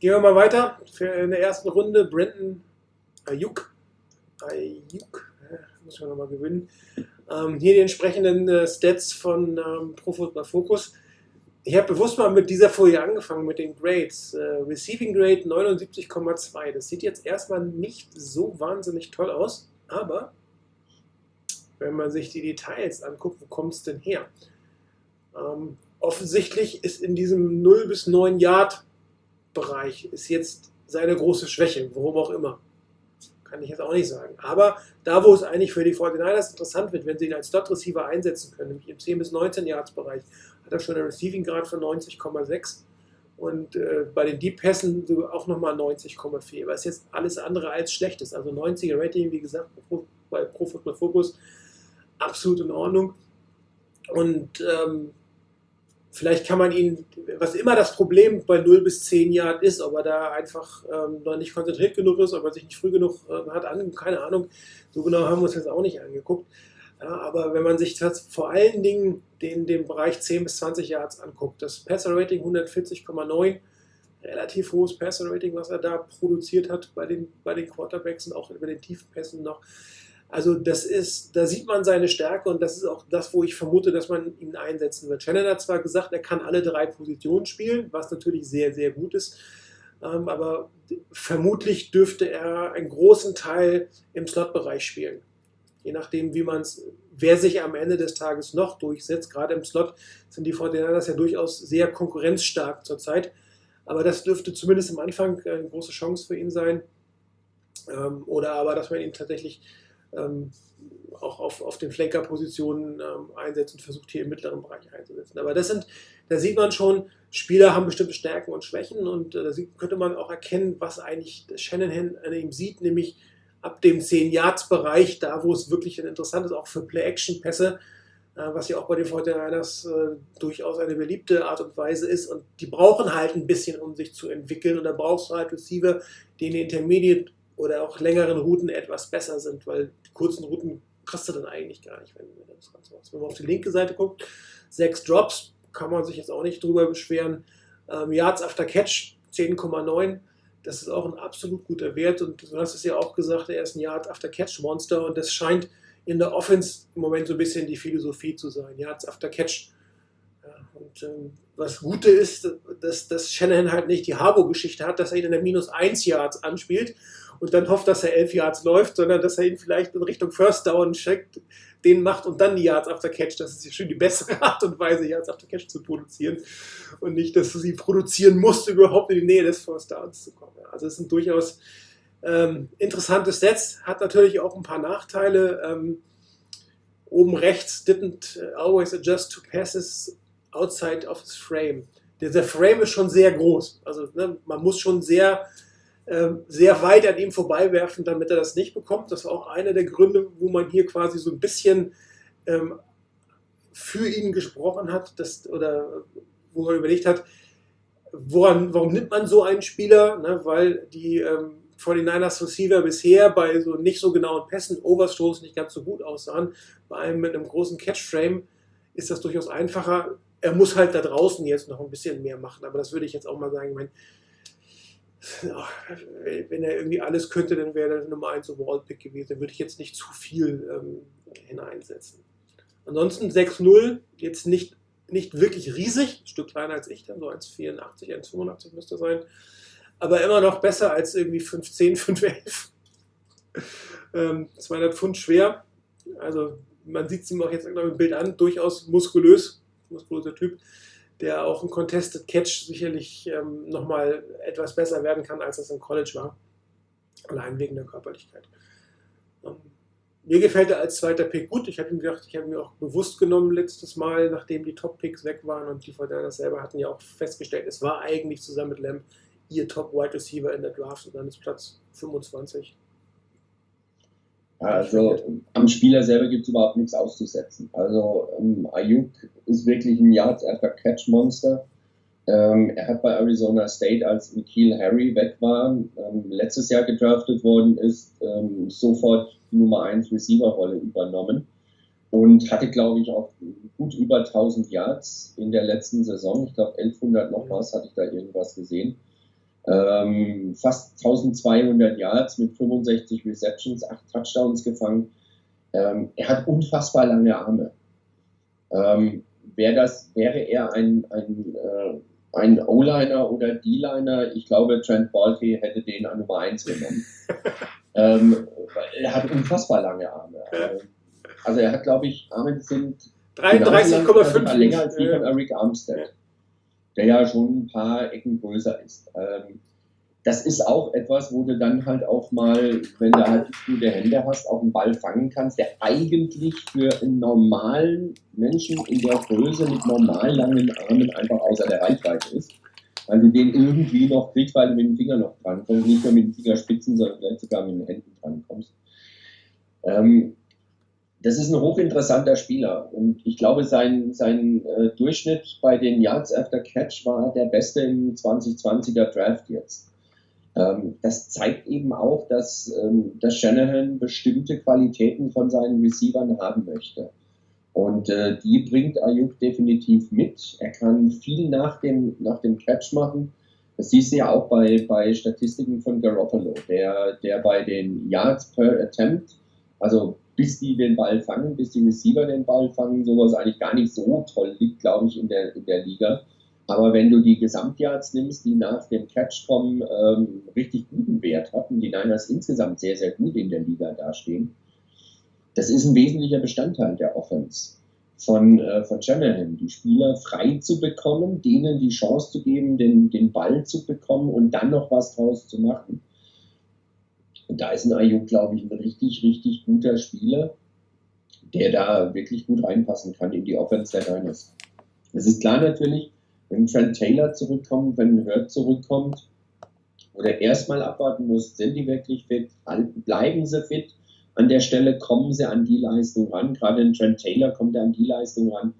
Gehen wir mal weiter. Für in der ersten Runde Brandon Ayuk. Ayuk, muss man nochmal gewinnen. Ähm, hier die entsprechenden äh, Stats von ähm, Pro Football Focus. Ich habe bewusst mal mit dieser Folie angefangen, mit den Grades. Äh, Receiving Grade 79,2. Das sieht jetzt erstmal nicht so wahnsinnig toll aus, aber wenn man sich die Details anguckt, wo kommt es denn her? Ähm, offensichtlich ist in diesem 0 bis 9 Yard Bereich ist jetzt seine große Schwäche, warum auch immer. Kann ich jetzt auch nicht sagen. Aber da, wo es eigentlich für die 49ers interessant wird, wenn sie ihn als Slot Receiver einsetzen können, nämlich im 10 bis 19 Yards Bereich, hat er schon einen Receiving Grad von 90,6 und äh, bei den Deep Pässen auch nochmal 90,4, was jetzt alles andere als schlecht ist. Also 90er Rating, wie gesagt, bei Pro Football Focus absolut in Ordnung. Und ähm, Vielleicht kann man ihn, was immer das Problem bei 0 bis 10 Jahren ist, ob er da einfach ähm, noch nicht konzentriert genug ist, ob er sich nicht früh genug äh, hat, keine Ahnung. So genau haben wir uns jetzt auch nicht angeguckt. Ja, aber wenn man sich das vor allen Dingen den, den Bereich 10 bis 20 Yards anguckt, das Passer-Rating 140,9, relativ hohes Passer-Rating, was er da produziert hat bei den, bei den Quarterbacks und auch über den tiefen Pässen noch. Also das ist, da sieht man seine Stärke und das ist auch das, wo ich vermute, dass man ihn einsetzen wird. Shannon hat zwar gesagt, er kann alle drei Positionen spielen, was natürlich sehr, sehr gut ist, ähm, aber vermutlich dürfte er einen großen Teil im Slot-Bereich spielen. Je nachdem, wie man es, wer sich am Ende des Tages noch durchsetzt. Gerade im Slot sind die Fortinanders ja durchaus sehr konkurrenzstark zurzeit. Aber das dürfte zumindest am Anfang eine große Chance für ihn sein. Ähm, oder aber, dass man ihn tatsächlich ähm, auch auf, auf den Flanker-Positionen ähm, einsetzt und versucht hier im mittleren Bereich einzusetzen. Aber das sind, da sieht man schon, Spieler haben bestimmte Stärken und Schwächen und äh, da könnte man auch erkennen, was eigentlich Shanahan an ihm sieht, nämlich ab dem 10-Yards-Bereich, da wo es wirklich interessant ist, auch für Play-Action-Pässe, äh, was ja auch bei den 49ers äh, durchaus eine beliebte Art und Weise ist und die brauchen halt ein bisschen, um sich zu entwickeln und da brauchst du halt Receiver, die in den Intermediate oder auch längeren Routen etwas besser sind, weil die kurzen Routen kriegst du dann eigentlich gar nicht, wenn du das Ganze machst. Wenn man auf die linke Seite guckt, sechs Drops, kann man sich jetzt auch nicht drüber beschweren. Ähm, Yards after Catch 10,9. Das ist auch ein absolut guter Wert und du hast es ja auch gesagt, er ist ein Yard after Catch Monster und das scheint in der Offense im Moment so ein bisschen die Philosophie zu sein. Yards after Catch. Und ähm, was Gute ist, dass, dass Shanahan halt nicht die Harbo-Geschichte hat, dass er ihn in der minus 1 Yards anspielt und dann hofft, dass er 11 Yards läuft, sondern dass er ihn vielleicht in Richtung First Down checkt, den macht und dann die Yards after Catch. Das ist ja schon die bessere [laughs] Art und Weise, Yards after Catch zu produzieren und nicht, dass du sie produzieren musst, überhaupt in die Nähe des First Downs zu kommen. Also es sind durchaus ähm, interessante Sets, hat natürlich auch ein paar Nachteile. Ähm, oben rechts didn't always adjust to passes outside of his frame. Der, der Frame ist schon sehr groß. Also ne, man muss schon sehr, sehr weit an ihm vorbeiwerfen, damit er das nicht bekommt. Das war auch einer der Gründe, wo man hier quasi so ein bisschen ähm, für ihn gesprochen hat, dass, oder wo man überlegt hat, woran, warum nimmt man so einen Spieler? Ne, weil die ähm, 49ers Receiver bisher bei so nicht so genauen Pässen, Overstoß nicht ganz so gut aussahen. Bei einem mit einem großen Catchframe ist das durchaus einfacher er muss halt da draußen jetzt noch ein bisschen mehr machen. Aber das würde ich jetzt auch mal sagen. Ich meine, wenn er irgendwie alles könnte, dann wäre er Nummer 1 Overall-Pick gewesen. Da würde ich jetzt nicht zu viel ähm, hineinsetzen. Ansonsten 6-0, jetzt nicht, nicht wirklich riesig, ein Stück kleiner als ich, dann so 1,84, 1,85 müsste sein. Aber immer noch besser als irgendwie 5,10, 5,11. [laughs] ähm, 200 Pfund schwer. Also man sieht es ihm auch jetzt im Bild an, durchaus muskulös muskulöser Typ, der auch im Contested Catch sicherlich ähm, nochmal etwas besser werden kann, als das im College war. Allein wegen der Körperlichkeit. Ähm, mir gefällt er als zweiter Pick gut. Ich habe ihm gedacht, ich habe ihn auch bewusst genommen letztes Mal, nachdem die Top-Picks weg waren und die Fortinanders selber hatten ja auch festgestellt, es war eigentlich zusammen mit Lamb ihr Top-Wide Receiver in der Draft und dann ist Platz 25 also am Spieler selber gibt es überhaupt nichts auszusetzen. Also ähm, Ayuk ist wirklich ein Yards after Catch Monster. Ähm, er hat bei Arizona State, als Nikhil Harry weg war, ähm, letztes Jahr gedraftet worden ist, ähm, sofort die Nummer 1 Receiver-Rolle übernommen und hatte, glaube ich, auch gut über 1000 Yards in der letzten Saison. Ich glaube, 1100 noch was hatte ich da irgendwas gesehen ähm, fast 1200 Yards mit 65 Receptions, 8 Touchdowns gefangen. Ähm, er hat unfassbar lange Arme. Ähm, wär das, wäre er ein, ein, äh, ein O-Liner oder D-Liner, ich glaube, Trent Balky hätte den an Nummer 1 genommen. [laughs] ähm, er hat unfassbar lange Arme. Also er hat, glaube ich, Arme sind 33,5 länger als die von Eric Armstead der ja schon ein paar Ecken größer ist. Ähm, das ist auch etwas, wo du dann halt auch mal, wenn du halt gute Hände hast, auch einen Ball fangen kannst, der eigentlich für einen normalen Menschen in der Größe mit normal langen Armen einfach außer der Reichweite ist. Weil du den irgendwie noch kriegst, weil du mit dem Finger noch dran kommst, nicht nur mit den Fingerspitzen, sondern vielleicht sogar mit den Händen dran kommst. Ähm, das ist ein hochinteressanter Spieler und ich glaube, sein, sein äh, Durchschnitt bei den Yards after Catch war der beste im 2020er Draft jetzt. Ähm, das zeigt eben auch, dass, ähm, dass Shanahan bestimmte Qualitäten von seinen Receivern haben möchte. Und äh, die bringt Ayuk definitiv mit. Er kann viel nach dem, nach dem Catch machen. Das siehst du ja auch bei, bei Statistiken von Garoppolo, der, der bei den Yards per Attempt, also bis die den Ball fangen, bis die Receiver den Ball fangen, sowas eigentlich gar nicht so toll liegt, glaube ich, in der, in der Liga. Aber wenn du die Gesamtyards nimmst, die nach dem Catch kommen, ähm, richtig guten Wert hatten, die Niners insgesamt sehr, sehr gut in der Liga dastehen, das ist ein wesentlicher Bestandteil der Offense von, äh, von Shanahan, die Spieler frei zu bekommen, denen die Chance zu geben, den, den Ball zu bekommen und dann noch was draus zu machen. Und da ist ein Ayuk, glaube ich, ein richtig, richtig guter Spieler, der da wirklich gut reinpassen kann in die Offense der Niners. Es ist klar natürlich, wenn Trent Taylor zurückkommt, wenn Hurt zurückkommt, oder erstmal abwarten muss, sind die wirklich fit, bleiben sie fit, an der Stelle kommen sie an die Leistung ran, gerade in Trent Taylor kommt er an die Leistung ran,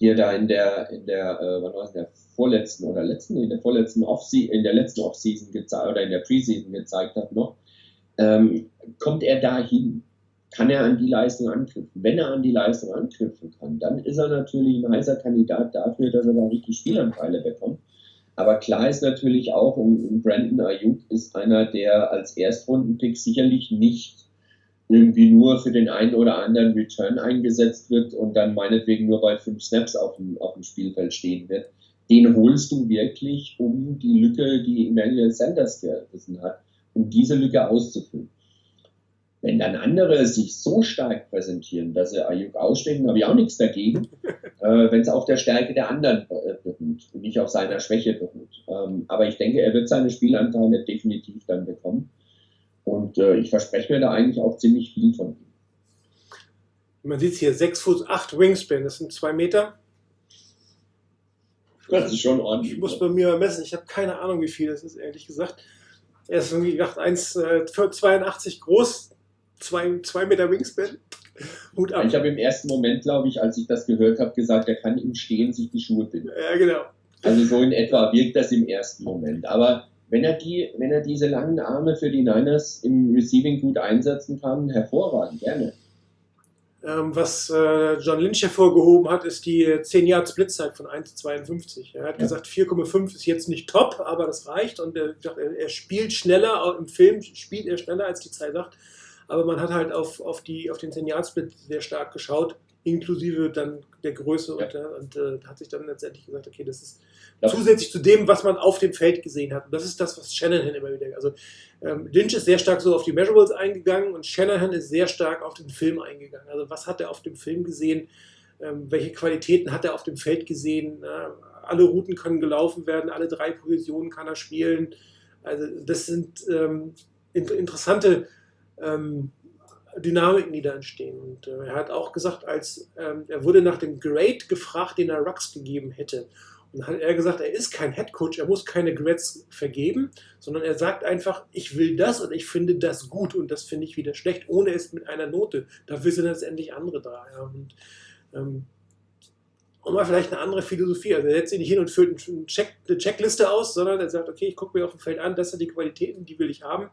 die er da in der, in der, äh, wann war es, in der vorletzten oder letzten, in der vorletzten Offseason, in der letzten Offseason gezeigt oder in der Preseason gezeigt hat noch ähm, kommt er dahin. Kann er an die Leistung anknüpfen. Wenn er an die Leistung anknüpfen kann, dann ist er natürlich ein heißer Kandidat dafür, dass er da richtig Spielanteile bekommt. Aber klar ist natürlich auch, Brandon Ayuk ist einer, der als Erstrundenpick sicherlich nicht irgendwie nur für den einen oder anderen Return eingesetzt wird und dann meinetwegen nur bei fünf Snaps auf dem, auf dem Spielfeld stehen wird. Den holst du wirklich, um die Lücke, die Emmanuel Sanders gerissen hat, um diese Lücke auszufüllen. Wenn dann andere sich so stark präsentieren, dass sie Ayuk ausstecken, habe ich auch nichts dagegen, [laughs] äh, wenn es auf der Stärke der anderen äh, beruht und nicht auf seiner Schwäche beruht. Ähm, aber ich denke, er wird seine Spielanteile definitiv dann bekommen. Und äh, ich verspreche mir da eigentlich auch ziemlich viel von ihm. Man sieht hier 6 Fuß 8 Wingspan, das sind 2 Meter. Das ist schon ordentlich. Ich muss bei mir messen, ich habe keine Ahnung, wie viel das ist, ehrlich gesagt. Er ist irgendwie gedacht 1,82 äh, groß, zwei, zwei Meter Wingspan. Hut ab. Ich habe im ersten Moment, glaube ich, als ich das gehört habe, gesagt, er kann im Stehen sich die Schuhe binden. Ja, genau. Also so in etwa wirkt das im ersten Moment. Aber wenn er, die, wenn er diese langen Arme für die Niners im Receiving gut einsetzen kann, hervorragend, gerne. Ähm, was äh, John Lynch hervorgehoben hat, ist die 10 Jahre Splitzeit von 1,52. Er hat ja. gesagt, 4,5 ist jetzt nicht top, aber das reicht. Und er, er spielt schneller, im Film spielt er schneller, als die Zeit sagt. Aber man hat halt auf, auf, die, auf den 10-Yard-Split sehr stark geschaut, inklusive dann der Größe ja. und, äh, und äh, hat sich dann letztendlich gesagt, okay, das ist ja. zusätzlich zu dem, was man auf dem Feld gesehen hat. Und das ist das, was Shanahan immer wieder. Also ähm, Lynch ist sehr stark so auf die Measurables eingegangen und Shanahan ist sehr stark auf den Film eingegangen. Also was hat er auf dem Film gesehen? Ähm, welche Qualitäten hat er auf dem Feld gesehen? Na, alle Routen können gelaufen werden, alle drei Positionen kann er spielen. Also das sind ähm, interessante ähm, Dynamiken, die da entstehen. Und äh, er hat auch gesagt, als ähm, er wurde nach dem Grade gefragt, den er Rux gegeben hätte. Und dann hat er gesagt, er ist kein Head Coach, er muss keine Grades vergeben, sondern er sagt einfach, ich will das und ich finde das gut und das finde ich wieder schlecht, ohne es mit einer Note. Dafür sind letztendlich andere da. Ja. Und, ähm, und mal vielleicht eine andere Philosophie. Also er setzt sich nicht hin und füllt eine, Check, eine Checkliste aus, sondern er sagt, okay, ich gucke mir auf dem Feld an, das sind die Qualitäten, die will ich haben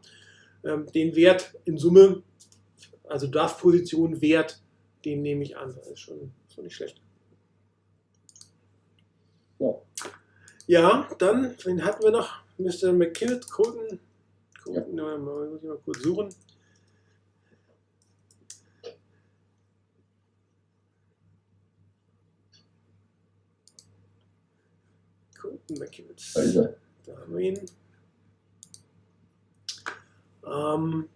den Wert in Summe, also Draft-Position Wert, den nehme ich an. Das ist schon, schon nicht schlecht. Ja. ja, dann, wen hatten wir noch? Mr. McKinnett, Colton. Colton, ja. mal, muss ich mal kurz suchen. Colton McKinnett. Da haben wir ihn. Ähm,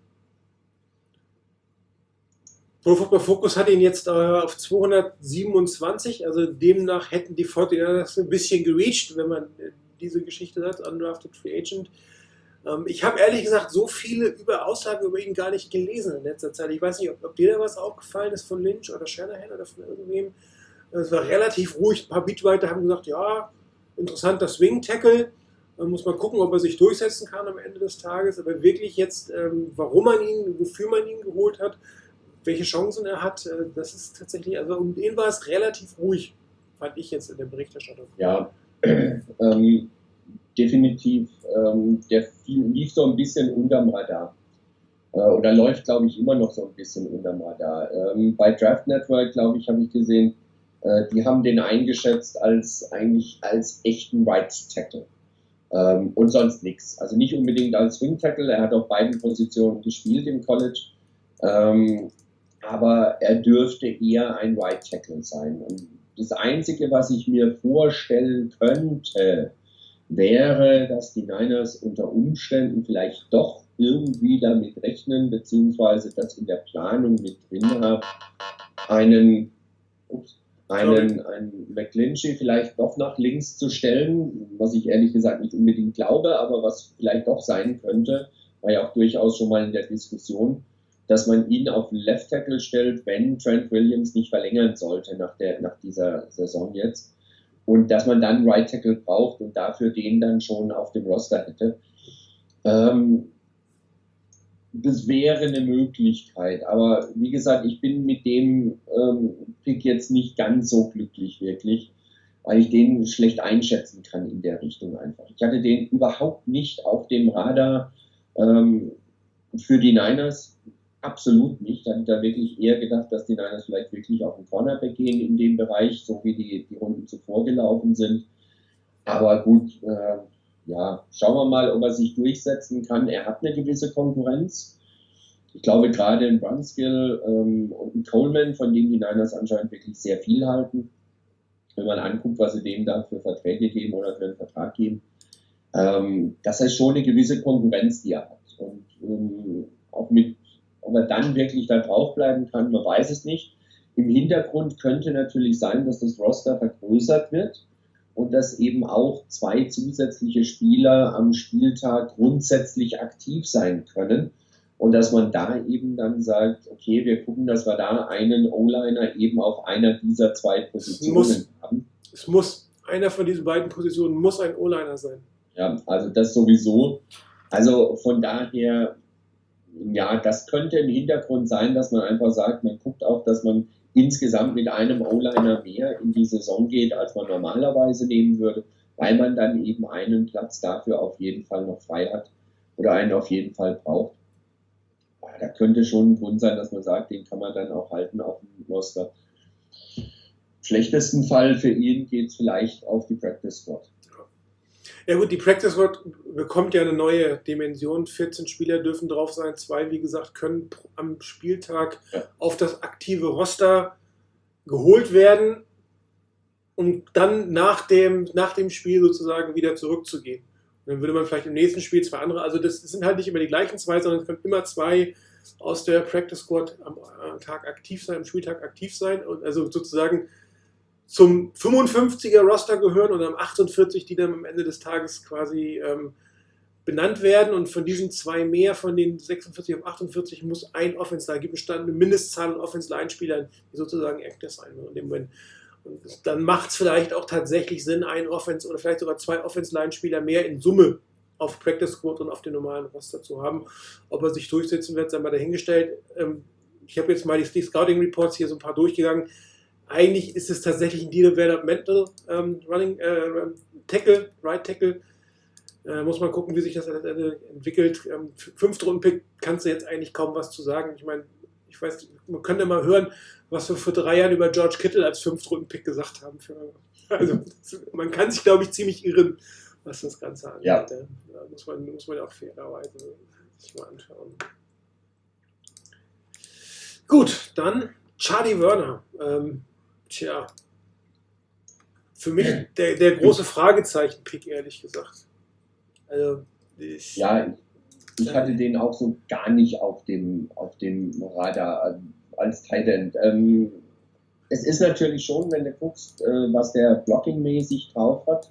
Pro Football Focus hat ihn jetzt äh, auf 227, also demnach hätten die 49ers ein bisschen gereached, wenn man äh, diese Geschichte hat, Undrafted Free Agent. Ähm, ich habe ehrlich gesagt so viele über Aussagen über ihn gar nicht gelesen in letzter Zeit. Ich weiß nicht, ob, ob dir da was aufgefallen ist von Lynch oder Shanahan oder von irgendwem. Es war relativ ruhig. Ein paar Beatwriter haben gesagt, ja, interessanter Swing-Tackle. Man muss mal gucken, ob er sich durchsetzen kann am Ende des Tages. Aber wirklich jetzt, ähm, warum man ihn, wofür man ihn geholt hat, welche Chancen er hat, äh, das ist tatsächlich, also um den war es relativ ruhig, fand ich jetzt in der Berichterstattung. Ja, [clears throat] ähm, definitiv. Ähm, der lief so ein bisschen unterm Radar. Äh, oder läuft, glaube ich, immer noch so ein bisschen unterm Radar. Ähm, bei Draft Network, glaube ich, habe ich gesehen, äh, die haben den eingeschätzt als eigentlich als echten Rights Tackle. Ähm, und sonst nichts. Also nicht unbedingt als Swing Tackle, er hat auf beiden Positionen gespielt im College, ähm, aber er dürfte eher ein Right Tackle sein. Und das Einzige, was ich mir vorstellen könnte, wäre, dass die Niners unter Umständen vielleicht doch irgendwie damit rechnen, beziehungsweise das in der Planung mit drin haben, einen, ups, einen, einen McClinchy vielleicht doch nach links zu stellen, was ich ehrlich gesagt nicht unbedingt glaube, aber was vielleicht doch sein könnte, war ja auch durchaus schon mal in der Diskussion, dass man ihn auf Left Tackle stellt, wenn Trent Williams nicht verlängern sollte nach, der, nach dieser Saison jetzt. Und dass man dann Right Tackle braucht und dafür den dann schon auf dem Roster hätte. Ähm, das wäre eine Möglichkeit. Aber wie gesagt, ich bin mit dem ähm, Pick jetzt nicht ganz so glücklich wirklich, weil ich den schlecht einschätzen kann in der Richtung einfach. Ich hatte den überhaupt nicht auf dem Radar ähm, für die Niners. absolut nicht. Da hätte da wirklich eher gedacht, dass die Niners vielleicht wirklich auf den Cornerback gehen in dem Bereich, so wie die, die Runden zuvor gelaufen sind. Aber gut, äh, ja, schauen wir mal, ob er sich durchsetzen kann. Er hat eine gewisse Konkurrenz. Ich glaube, gerade in Brunskill ähm, und in Coleman, von denen die Niners anscheinend wirklich sehr viel halten, wenn man anguckt, was sie denen da für Verträge geben oder für einen Vertrag geben, ähm, das ist schon eine gewisse Konkurrenz, die er hat. Und ähm, auch mit, ob er dann wirklich da draufbleiben kann, man weiß es nicht. Im Hintergrund könnte natürlich sein, dass das Roster vergrößert wird und dass eben auch zwei zusätzliche Spieler am Spieltag grundsätzlich aktiv sein können. Und dass man da eben dann sagt, okay, wir gucken, dass wir da einen O-Liner eben auf einer dieser zwei Positionen muss, haben. Es muss, einer von diesen beiden Positionen muss ein O-Liner sein. Ja, also das sowieso. Also von daher, ja, das könnte ein Hintergrund sein, dass man einfach sagt, man guckt auch, dass man insgesamt mit einem O-Liner mehr in die Saison geht, als man normalerweise nehmen würde, weil man dann eben einen Platz dafür auf jeden Fall noch frei hat oder einen auf jeden Fall braucht. Ja, da könnte schon ein Grund sein, dass man sagt, den kann man dann auch halten auf dem Roster. Schlechtesten Fall für ihn geht es vielleicht auf die Practice Squad. Ja gut, die Practice Squad bekommt ja eine neue Dimension. 14 Spieler dürfen drauf sein. Zwei, wie gesagt, können am Spieltag Ja. auf das aktive Roster geholt werden, um dann nach dem, nach dem Spiel sozusagen wieder zurückzugehen. Und dann würde man vielleicht im nächsten Spiel zwei andere, also das sind halt nicht immer die gleichen zwei, sondern es können immer zwei aus der Practice Squad am, am Tag aktiv sein, am Spieltag aktiv sein und also sozusagen zum 55er Roster gehören und am 48, die dann am Ende des Tages quasi ähm, benannt werden. Und von diesen zwei mehr, von den 46 auf 48, muss ein Offense da gibt eine Mindestzahl an Offense-Line-Spielern, die sozusagen Active sein in dem Moment. Und dann macht es vielleicht auch tatsächlich Sinn, ein Offense oder vielleicht sogar zwei Offense-Line-Spieler mehr in Summe auf Practice Squad und auf den normalen Roster zu haben. Ob er sich durchsetzen wird, sei mal dahingestellt. Ähm, ich habe jetzt mal die, die Scouting Reports hier so ein paar durchgegangen. Eigentlich ist es tatsächlich ein Developmental ähm, Running äh, Tackle, Right Tackle. Äh, muss man gucken, wie sich das entwickelt. Ähm, fünfte Rundenpick kannst du jetzt eigentlich kaum was zu sagen. Ich meine, ich weiß, man könnte mal hören, was wir vor drei Jahren über George Kittle als Fünftrunden-Pick gesagt haben. [laughs] Also, man kann sich, glaube ich, ziemlich irren, was das Ganze angeht. Ja. Da muss man, muss man auch fairerweise sich mal anschauen. Gut, dann Charlie Werner. Ähm, tja, für mich der, der große Fragezeichen-Pick, ehrlich gesagt. Also, ich, Ja, ich, hatte den auch so gar nicht auf dem, auf dem Radar äh, als Tight End. Ähm, es ist natürlich schon, wenn du guckst, äh, was der Blocking-mäßig drauf hat,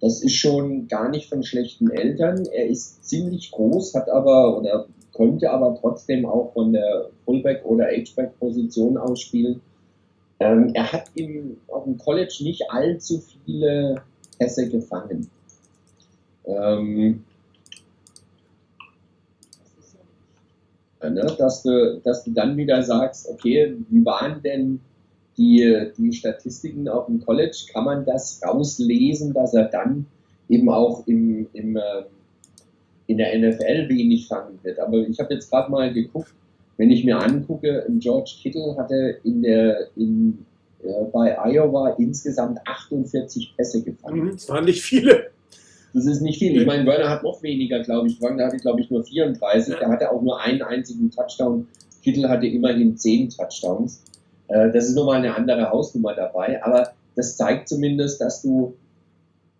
das ist schon gar nicht von schlechten Eltern. Er ist ziemlich groß, hat aber oder konnte aber trotzdem auch von der Fullback- oder H-Back-Position ausspielen. Ähm, er hat im, auf dem College nicht allzu viele Pässe gefangen. Ähm, äh, ne, dass, du, dass du dann wieder sagst, okay, wie waren denn die, die Statistiken auf dem College? Kann man das rauslesen, dass er dann eben auch im, im, ähm, in der NFL wenig fangen wird? Aber ich habe jetzt gerade mal geguckt, wenn ich mir angucke, George Kittle hatte in der, in, äh, bei Iowa insgesamt 48 Pässe gefangen. Mhm, Es waren nicht viele. Das ist nicht viel. Ich meine, Werner hat noch weniger, glaube ich. Wagner hatte, glaube ich, nur 34. Ja. Der hatte auch nur einen einzigen Touchdown. Kittel hatte immerhin 10 Touchdowns. Äh, Das ist nochmal eine andere Hausnummer dabei. Aber das zeigt zumindest, dass du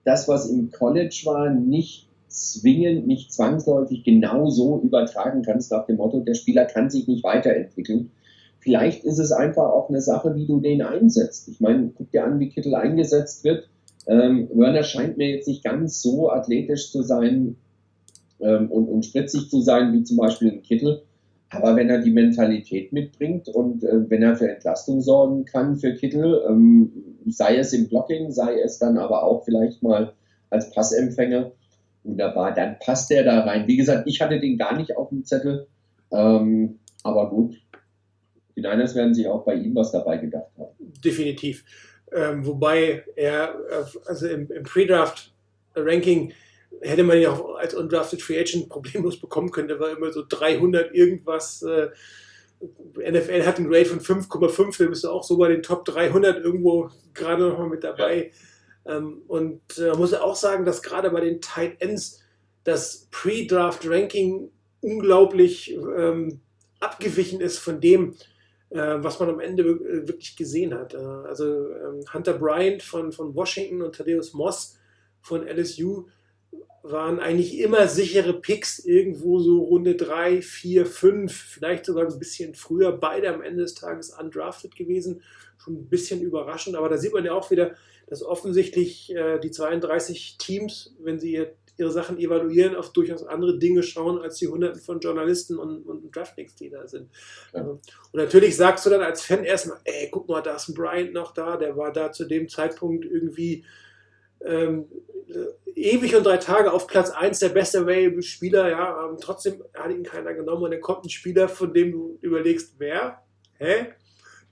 das, was im College war, nicht zwingend, nicht zwangsläufig genau so übertragen kannst nach dem Motto, der Spieler kann sich nicht weiterentwickeln. Vielleicht ist es einfach auch eine Sache, wie du den einsetzt. Ich meine, guck dir an, wie Kittel eingesetzt wird. Ähm, Werner scheint mir jetzt nicht ganz so athletisch zu sein ähm, und, und spritzig zu sein wie zum Beispiel ein Kittel. Aber wenn er die Mentalität mitbringt und äh, wenn er für Entlastung sorgen kann für Kittel, ähm, sei es im Blocking, sei es dann aber auch vielleicht mal als Passempfänger, wunderbar, dann passt der da rein. Wie gesagt, ich hatte den gar nicht auf dem Zettel, ähm, aber gut. Die Niners werden sich auch bei ihm was dabei gedacht haben. Definitiv. Ähm, wobei er, äh, also im, im Pre-Draft-Ranking hätte man ja auch als undrafted Free Agent problemlos bekommen können. Der war immer so 300 irgendwas. Äh, NFL hat einen Grade von 5,5, da bist du auch so bei den Top 300 irgendwo gerade noch mal mit dabei. Ähm, und äh, muss auch sagen, dass gerade bei den Tight Ends das Pre-Draft-Ranking unglaublich ähm, abgewichen ist von dem, äh, was man am Ende äh, wirklich gesehen hat. Äh, also ähm, Hunter Bryant von, von Washington und Thaddeus Moss von LSU waren eigentlich immer sichere Picks, irgendwo so Runde 3, 4, 5, vielleicht sogar ein bisschen früher, beide am Ende des Tages undrafted gewesen. Schon ein bisschen überraschend, aber da sieht man ja auch wieder, dass offensichtlich äh, die 32 Teams, wenn sie ihre Sachen evaluieren, auf durchaus andere Dinge schauen, als die Hunderten von Journalisten und, und Draftnicks, die da sind. Ja. Und natürlich sagst du dann als Fan erstmal, ey, guck mal, da ist ein Bryant noch da, der war da zu dem Zeitpunkt irgendwie ähm, ewig und drei Tage auf Platz 1 der beste Available Spieler, ja, ähm, trotzdem hat ihn keiner genommen und dann kommt ein Spieler, von dem du überlegst, wer? Hä?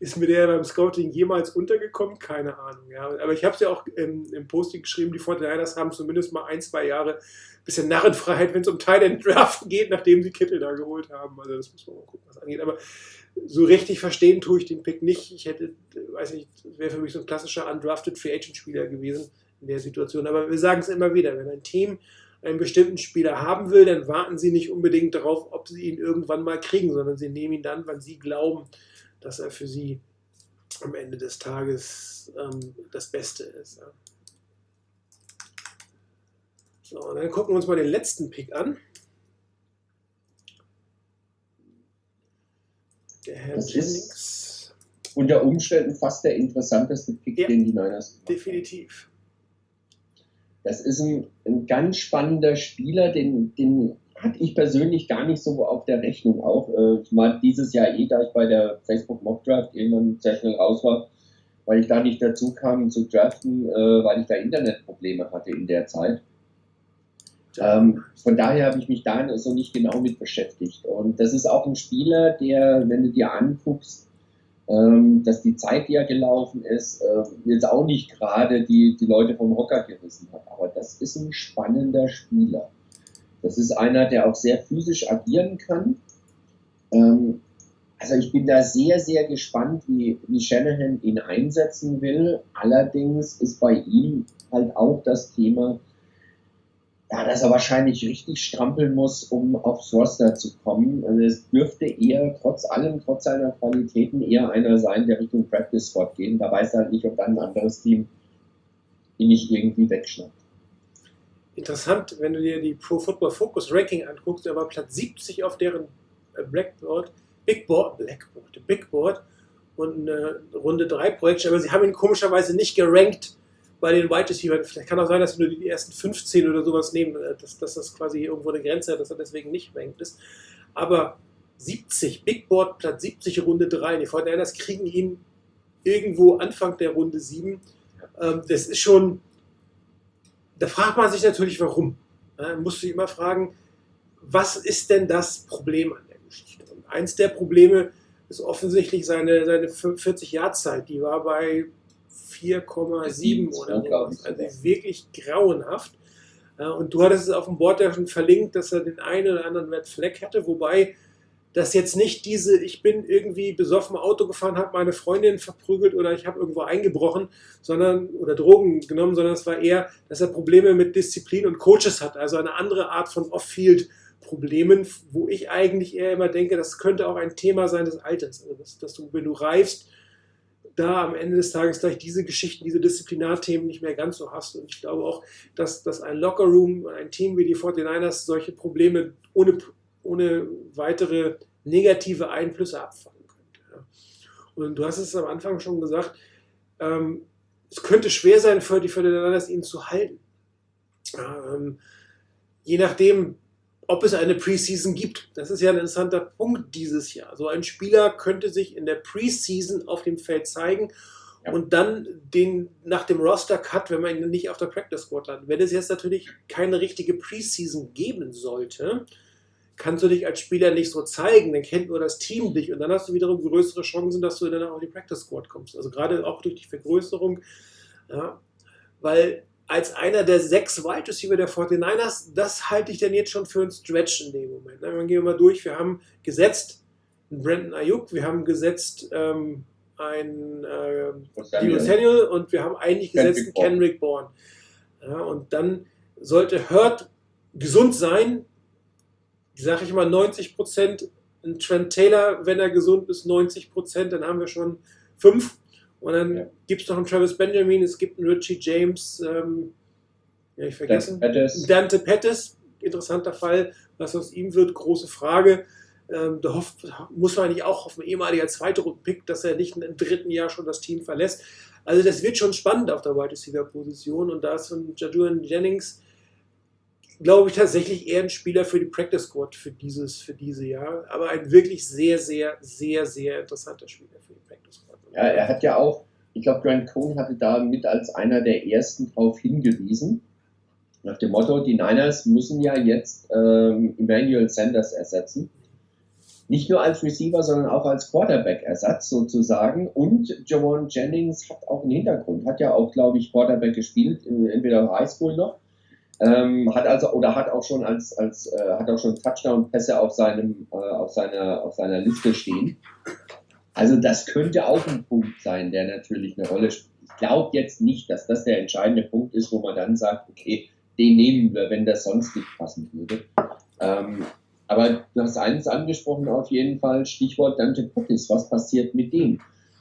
Ist mir der beim Scouting jemals untergekommen? Keine Ahnung. Ja. Aber ich habe es ja auch im, im Posting geschrieben, die Fortinanders haben zumindest mal ein, zwei Jahre ein bisschen Narrenfreiheit, wenn es um der Draft geht, nachdem sie Kittel da geholt haben. Also das muss man mal gucken, was angeht. Aber so richtig verstehen tue ich den Pick nicht. Ich hätte, weiß nicht, wäre für mich so ein klassischer Undrafted Free Agent Spieler gewesen in der Situation. Aber wir sagen es immer wieder, wenn ein Team einen bestimmten Spieler haben will, dann warten sie nicht unbedingt darauf, ob sie ihn irgendwann mal kriegen, sondern sie nehmen ihn dann, wann sie glauben, dass er für sie am Ende des Tages ähm, das Beste ist. Ja. So, und dann gucken wir uns mal den letzten Pick an. Der Herr das Jennings. Ist unter Umständen fast der interessanteste Pick, ja, den die Niners haben. Definitiv. Das ist ein, ein ganz spannender Spieler, den, den hatte ich persönlich gar nicht so auf der Rechnung auch. Äh, ich mal dieses Jahr eh, da ich bei der Facebook Mock Draft irgendwann sehr schnell raus war, weil ich da nicht dazu kam zu draften, äh, weil ich da Internetprobleme hatte in der Zeit. Ähm, von daher habe ich mich da so nicht genau mit beschäftigt. Und das ist auch ein Spieler, der, wenn du dir anguckst, ähm, dass die Zeit, die ja gelaufen ist, äh, jetzt auch nicht gerade die, die Leute vom Hocker gerissen hat. Aber das ist ein spannender Spieler. Das ist einer, der auch sehr physisch agieren kann. Ähm, also ich bin da sehr, sehr gespannt, wie, wie Shanahan ihn einsetzen will. Allerdings ist bei ihm halt auch das Thema, ja, dass er wahrscheinlich richtig strampeln muss, um aufs Roster zu kommen. Also es dürfte eher, trotz allem, trotz seiner Qualitäten, eher einer sein, der Richtung Practice Squad geht. Da weiß er halt nicht, ob dann ein anderes Team ihn nicht irgendwie wegschnappt. Interessant, wenn du dir die Pro Football Focus Ranking anguckst, der war Platz 70 auf deren äh, Blackboard, Big Board, Blackboard, Big Board und eine Runde 3 Projekt, aber sie haben ihn komischerweise nicht gerankt bei den Wide Receivers. Vielleicht kann auch sein, dass wir nur die ersten 15 oder sowas nehmen, äh, dass, dass das quasi irgendwo eine Grenze hat, dass er deswegen nicht rankt ist. Aber 70, Big Board, Platz 70, Runde 3. Die Fortinanders kriegen ihn irgendwo Anfang der Runde 7. Ähm, das ist schon, da fragt man sich natürlich, warum. Man muss sich immer fragen, was ist denn das Problem an der Geschichte? Und eins der Probleme ist offensichtlich seine, seine 40-Jahr-Zeit. Die war bei 4,7 oder so. Also wirklich grauenhaft. Und du hattest es auf dem Board ja schon verlinkt, dass er den einen oder anderen Red Flag hatte, wobei das jetzt nicht diese, ich bin irgendwie besoffen Auto gefahren, habe meine Freundin verprügelt oder ich habe irgendwo eingebrochen, sondern oder Drogen genommen, sondern es war eher, dass er Probleme mit Disziplin und Coaches hat, also eine andere Art von Off-Field-Problemen, wo ich eigentlich eher immer denke, das könnte auch ein Thema sein des Alters, also dass, dass du, wenn du reifst, da am Ende des Tages gleich diese Geschichten, diese Disziplinarthemen nicht mehr ganz so hast. Und ich glaube auch, dass, dass ein Lockerroom, ein Team wie die 49ers solche Probleme ohne, ohne weitere negative Einflüsse abfangen könnte. Und du hast es am Anfang schon gesagt, ähm, es könnte schwer sein für die 49ers, ihn zu halten. Ähm, je nachdem, ob es eine Preseason gibt. Das ist ja ein interessanter Punkt dieses Jahr. So ein Spieler könnte sich in der Preseason auf dem Feld zeigen ja. und dann den nach dem Roster-Cut, wenn man ihn nicht auf der Practice Squad landet. Wenn es jetzt natürlich keine richtige Preseason geben sollte, kannst du dich als Spieler nicht so zeigen, dann kennt nur das Team dich und dann hast du wiederum größere Chancen, dass du dann auf die Practice Squad kommst. Also gerade auch durch die Vergrößerung, ja, weil als einer der sechs Wide Receiver der 49ers, das halte ich dann jetzt schon für ein Stretch in dem Moment. Ne? Dann gehen wir mal durch. Wir haben gesetzt einen Brandon Ayuk, wir haben gesetzt ähm, einen äh, Dino Samuel und wir haben eigentlich gesetzt einen Kendrick Bourne. Ja, und dann sollte Hurt gesund sein, sage ich mal 90 Prozent. Ein Trent Taylor, wenn er gesund ist, 90 Prozent, dann haben wir schon fünf. Und dann ja. gibt es noch einen Travis Benjamin, es gibt einen Richie James, ähm, ja, ich vergessen. Dante Pettis. Dante Pettis, interessanter Fall. Was aus ihm wird, große Frage. Ähm, da hofft, muss man eigentlich auch hoffen, ehemaliger zweiter Pick, dass er nicht im dritten Jahr schon das Team verlässt. Also das wird schon spannend auf der Wide Receiver Position und da ist ein Jaduan Jennings, glaube ich, tatsächlich eher ein Spieler für die Practice Squad für dieses, für diese Jahr, aber ein wirklich sehr, sehr, sehr, sehr interessanter Spieler für die Practice Squad. Ja, er hat ja auch, ich glaube, Grant Cohn hatte da mit als einer der ersten darauf hingewiesen, nach dem Motto, die Niners müssen ja jetzt ähm, Emmanuel Sanders ersetzen. Nicht nur als Receiver, sondern auch als Quarterback-Ersatz sozusagen. Und Jawan Jennings hat auch einen Hintergrund, hat ja auch, glaube ich, Quarterback gespielt, äh, entweder Highschool noch ähm, hat also oder hat auch schon als, als äh, hat auch schon Touchdown-Pässe auf seinem äh, auf seiner auf seiner Liste stehen. Also das könnte auch ein Punkt sein, der natürlich eine Rolle spielt. Ich glaube jetzt nicht, dass das der entscheidende Punkt ist, wo man dann sagt, okay, den nehmen wir, wenn das sonst nicht passen würde. Ähm, aber du hast eines angesprochen auf jeden Fall, Stichwort Dante Pettis, was passiert mit dem?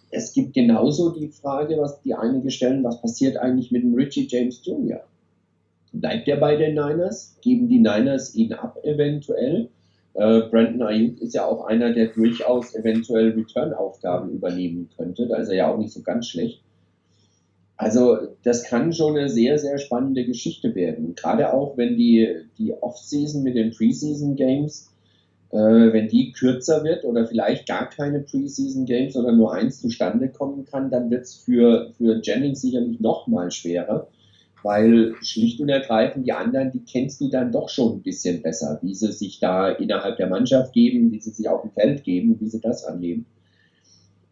Es gibt genauso die Frage, was die einige stellen, was passiert eigentlich mit dem Richie James Jr.? Bleibt er bei den Niners? Geben die Niners ihn ab eventuell? Äh, Brandon Ayuk ist ja auch einer, der durchaus eventuell Return-Aufgaben übernehmen könnte. Da ist er ja auch nicht so ganz schlecht. Also das kann schon eine sehr, sehr spannende Geschichte werden. Gerade auch, wenn die, die Off-Season mit den Preseason-Games, äh, wenn die kürzer wird oder vielleicht gar keine Preseason-Games oder nur eins zustande kommen kann, dann wird es für, für Jennings sicherlich noch mal schwerer weil schlicht und ergreifend die anderen, die kennst du dann doch schon ein bisschen besser, wie sie sich da innerhalb der Mannschaft geben, wie sie sich auf dem Feld geben, wie sie das annehmen.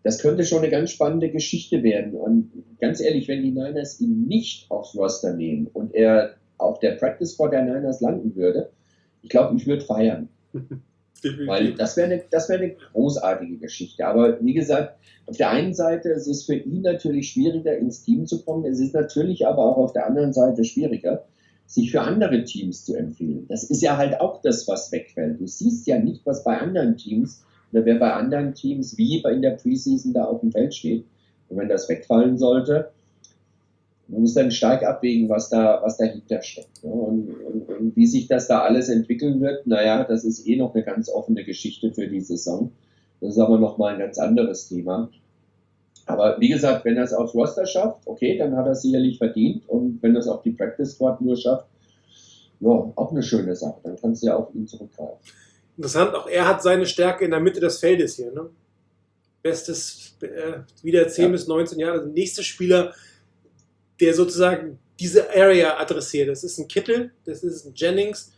Das könnte schon eine ganz spannende Geschichte werden. Und ganz ehrlich, wenn die Niners ihn nicht aufs Roster nehmen und er auf der Practice vor der Niners landen würde, ich glaube, ich würde feiern. [laughs] Weil das wäre eine, wär eine großartige Geschichte. Aber wie gesagt, auf der einen Seite ist es für ihn natürlich schwieriger, ins Team zu kommen. Es ist natürlich aber auch auf der anderen Seite schwieriger, sich für andere Teams zu empfehlen. Das ist ja halt auch das, was wegfällt. Du siehst ja nicht, was bei anderen Teams oder wer bei anderen Teams wie in der Preseason da auf dem Feld steht. Und wenn das wegfallen sollte, man muss dann stark abwägen, was da, was dahinter steckt. Ne? Und, und, und, wie sich das da alles entwickeln wird, naja, das ist eh noch eine ganz offene Geschichte für die Saison. Das ist aber nochmal ein ganz anderes Thema. Aber wie gesagt, wenn er es aufs Roster schafft, okay, dann hat er es sicherlich verdient. Und wenn er es auf die Practice Squad nur schafft, ja, auch eine schöne Sache. Dann kannst du ja auf ihn zurückgreifen. Interessant, auch er hat seine Stärke in der Mitte des Feldes hier. Ne? Bestes, äh, wieder 10 ja. bis 19 Jahre. Der nächste Spieler, der sozusagen diese Area adressiert. Das ist ein Kittel, das ist ein Jennings,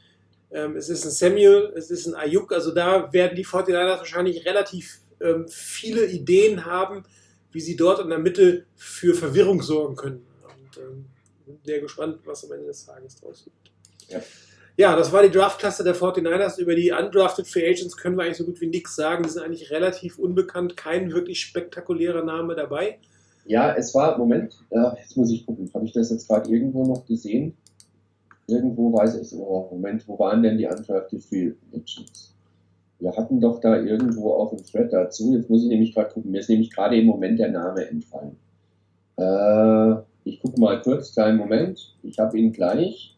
ähm, es ist ein Samuel, es ist ein Ayuk. Also da werden die 49ers wahrscheinlich relativ ähm, viele Ideen haben, wie sie dort in der Mitte für Verwirrung sorgen können. Und ähm, bin sehr gespannt, was am Ende des Tages draus wird. Ja. Ja, das war die Draftklasse der 49ers. Über die undrafted Free Agents können wir eigentlich so gut wie nichts sagen. Die sind eigentlich relativ unbekannt, kein wirklich spektakulärer Name dabei. Ja, es war, Moment, äh, jetzt muss ich gucken, habe ich das jetzt gerade irgendwo noch gesehen? Irgendwo weiß ich, oh, Moment, wo waren denn die Undrafted Free Agents? Wir hatten doch da irgendwo auch einen Thread dazu. Jetzt muss ich nämlich gerade gucken. Mir ist nämlich gerade im Moment der Name entfallen. Äh, ich gucke mal kurz, kleinen Moment. Ich habe ihn gleich.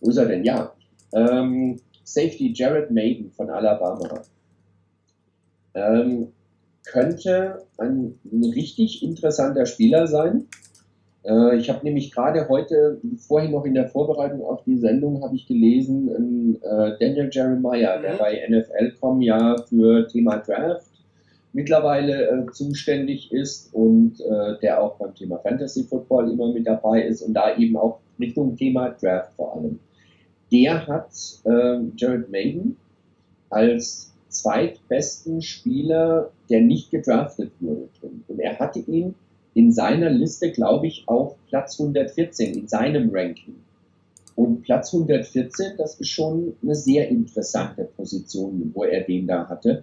Wo ist er denn? Ja. Ähm, Safety Jared Maiden von Alabama. Ähm, könnte ein, ein richtig interessanter Spieler sein. Äh, ich habe nämlich gerade heute, vorhin noch in der Vorbereitung auf die Sendung, habe ich gelesen, äh, Daniel Jeremiah, mhm. der bei NFL.com ja für Thema Draft mittlerweile äh, zuständig ist und äh, der auch beim Thema Fantasy Football immer mit dabei ist und da eben auch Richtung Thema Draft vor allem. Der hat äh, Jared Maiden als zweitbesten Spieler, der nicht gedraftet wurde. Und er hatte ihn in seiner Liste, glaube ich, auf Platz 114 in seinem Ranking. Und Platz 114, das ist schon eine sehr interessante Position, wo er den da hatte.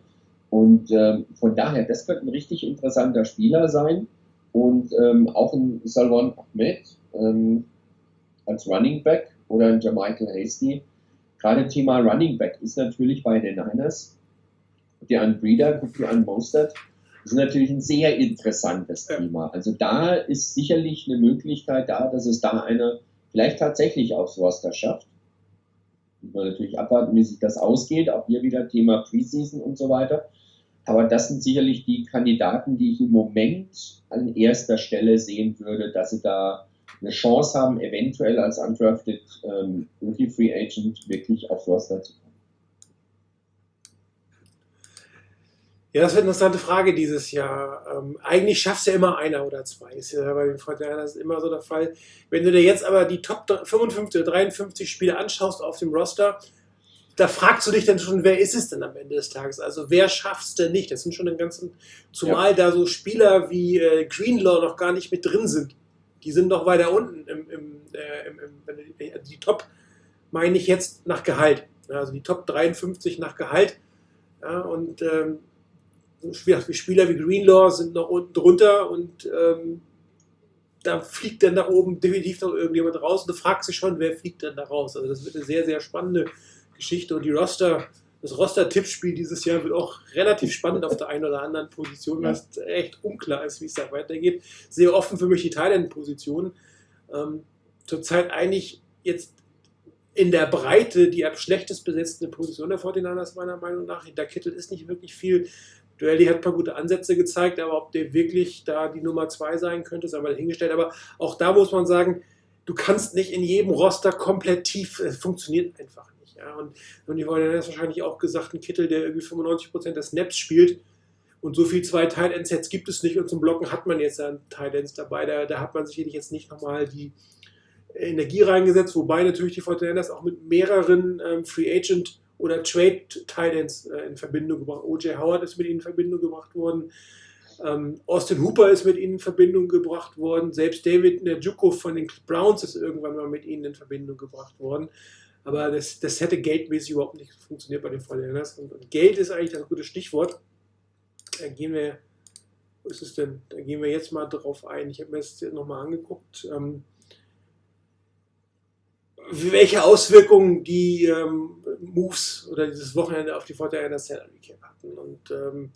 Und ähm, von daher, das könnte ein richtig interessanter Spieler sein. Und ähm, auch ein Salwan Ahmed ähm, als Running Back oder ein Jermichael Hasty. Gerade Thema Running Back ist natürlich bei den Niners. Guck dir an Breeder, guck dir an Mostert. Das ist natürlich ein sehr interessantes. Thema. Also da ist sicherlich eine Möglichkeit da, dass es da einer vielleicht tatsächlich aufs Roster schafft. Muss man natürlich abwarten, wie sich das ausgeht. Auch hier wieder Thema Preseason und so weiter. Aber das sind sicherlich die Kandidaten, die ich im Moment an erster Stelle sehen würde, dass sie da eine Chance haben, eventuell als undrafted ähm, Rookie Free Agent wirklich aufs Roster zu kommen. Ja, das wird eine interessante Frage dieses Jahr. Ähm, eigentlich schaffst du ja immer einer oder zwei. Ist ja bei den Fortinanders immer so der Fall. Wenn du dir jetzt aber die Top 55 oder 53 Spiele anschaust auf dem Roster, da fragst du dich dann schon, wer ist es denn am Ende des Tages? Also wer schafft es denn nicht? Das sind schon den ganzen, zumal da so Spieler wie äh, Greenlaw noch gar nicht mit drin sind. Die sind noch weiter unten im, im, äh, im, im äh, die Top meine ich jetzt nach Gehalt. Ja, Also die Top 53 nach Gehalt. Ja, und ähm, Spieler wie Greenlaw sind noch unten drunter und ähm, da fliegt dann nach oben definitiv noch irgendjemand raus und du fragst dich schon, wer fliegt denn da raus. Also das wird eine sehr, sehr spannende Geschichte und die Roster, das Roster-Tippspiel dieses Jahr wird auch relativ spannend auf der einen oder anderen Position, weil es echt unklar ist, wie es da weitergeht. Sehr offen für mich die Thailand-Position. Ähm, zurzeit eigentlich jetzt in der Breite die am schlechtest besetzte Position der 49ers meiner Meinung nach. Hinter Kittel ist nicht wirklich viel. Duelli hat ein paar gute Ansätze gezeigt, aber ob der wirklich da die Nummer zwei sein könnte, ist einmal dahingestellt. Aber auch da muss man sagen, du kannst nicht in jedem Roster komplett tief, es funktioniert einfach nicht. Ja. Und, und die 49ers wahrscheinlich auch gesagt, ein Kittel, der irgendwie 95% der Snaps spielt, und so viel zwei Tight End Sets gibt es nicht und zum Blocken hat man jetzt ja Tight Ends dabei. Da, da hat man sicherlich jetzt nicht nochmal die Energie reingesetzt, wobei natürlich die 49ers auch mit mehreren ähm, Free Agent oder Trade Tight Ends äh, in Verbindung gebracht. O.J. Howard ist mit ihnen in Verbindung gebracht worden. Ähm, Austin Hooper ist mit ihnen in Verbindung gebracht worden. Selbst David Njoku von den Browns ist irgendwann mal mit ihnen in Verbindung gebracht worden. Aber das, das hätte geldmäßig überhaupt nicht funktioniert bei den 49ers. Und, und Geld ist eigentlich das gute Stichwort. Da gehen wir, wo ist denn? Da gehen wir jetzt mal drauf ein. Ich habe mir das nochmal angeguckt. Ähm, welche Auswirkungen die ähm, Moves oder dieses Wochenende auf die Fortinanders Salary Cap hatten. Und ähm,